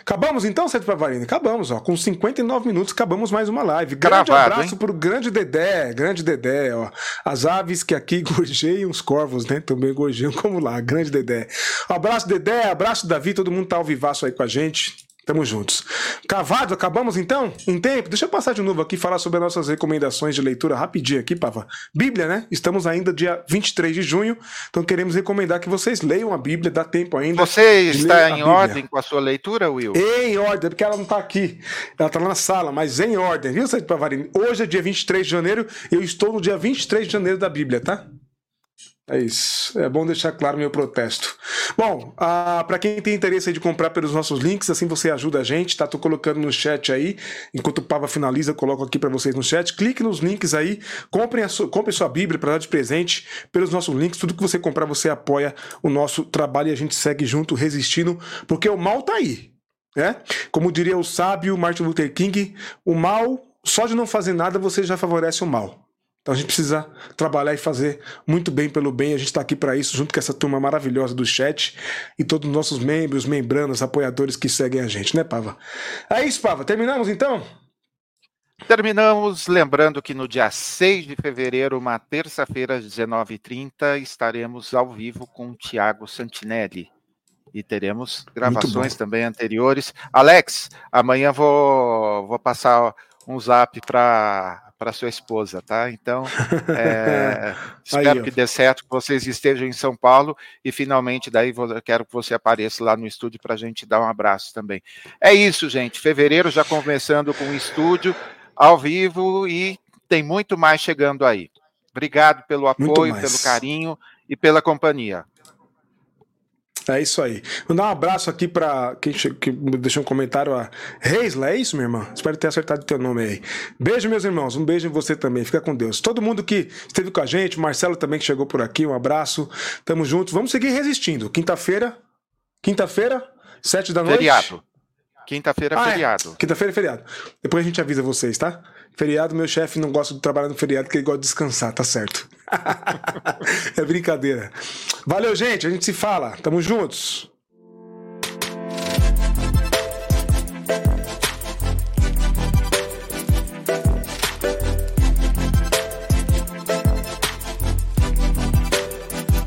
Acabamos então, Sérgio Pavarino? Acabamos, ó. Com 59 minutos, acabamos mais uma live. Grande Gravado, abraço hein? pro grande Dedé, grande Dedé, ó. As aves que aqui <laughs> gorjeiam os corvos, né? Também gorjeiam como lá, grande Dedé. Abraço, Dedé, abraço, Davi, todo mundo tá ao vivaço aí com a gente. Tamo juntos. Cavado, acabamos então? Em tempo? Deixa eu passar de novo aqui e falar sobre as nossas recomendações de leitura rapidinho aqui, Pava. Bíblia, né? Estamos ainda dia 23 de junho, então queremos recomendar que vocês leiam a Bíblia, dá tempo ainda. Você está em ordem com a sua leitura, Will? Em ordem, porque ela não tá aqui. Ela tá na sala, mas em ordem, viu, Sérgio Pavarini? Hoje é dia 23 de janeiro eu estou no dia 23 de janeiro da Bíblia, tá? É isso. É bom deixar claro meu protesto. Bom, ah, para quem tem interesse de comprar pelos nossos links, assim você ajuda a gente, tá? Tô colocando no chat aí. Enquanto o Pava finaliza, eu coloco aqui para vocês no chat. Clique nos links aí, comprem a sua, compre sua Bíblia para dar de presente pelos nossos links. Tudo que você comprar, você apoia o nosso trabalho e a gente segue junto, resistindo, porque o mal tá aí. Né? Como diria o sábio Martin Luther King, o mal, só de não fazer nada, você já favorece o mal. Então a gente precisa trabalhar e fazer muito bem pelo bem. A gente está aqui para isso, junto com essa turma maravilhosa do chat e todos os nossos membros, membranos, apoiadores que seguem a gente, né, Pava? É isso, Pava. Terminamos então? Terminamos lembrando que no dia 6 de fevereiro, uma terça-feira, às 19h30, estaremos ao vivo com o Tiago Santinelli. E teremos gravações também anteriores. Alex, amanhã vou, vou passar um zap para para sua esposa, tá? Então, <laughs> é, espero Aí, que dê certo, que vocês estejam em São Paulo e finalmente daí vou, quero que você apareça lá no estúdio para a gente dar um abraço também. É isso, gente. Fevereiro já começando com o estúdio ao vivo e tem muito mais chegando aí. Obrigado pelo apoio, pelo carinho e pela companhia. É isso aí. Mandar um abraço aqui para quem que deixou um comentário, a Reisla, é isso, minha irmã? Espero ter acertado o teu nome aí. Beijo, meus irmãos. Um beijo em você também. Fica com Deus. Todo mundo que esteve com a gente, Marcelo também que chegou por aqui, um abraço. Tamo juntos. Vamos seguir resistindo. Quinta-feira, quinta-feira, sete da noite. Feriado. Quinta-feira é ah, feriado. É. Quinta-feira é feriado. Depois a gente avisa vocês, tá? Feriado, meu chefe não gosta de trabalhar no feriado porque ele gosta de descansar, tá certo. <laughs> é brincadeira. Valeu, gente. A gente se fala. Tamo juntos.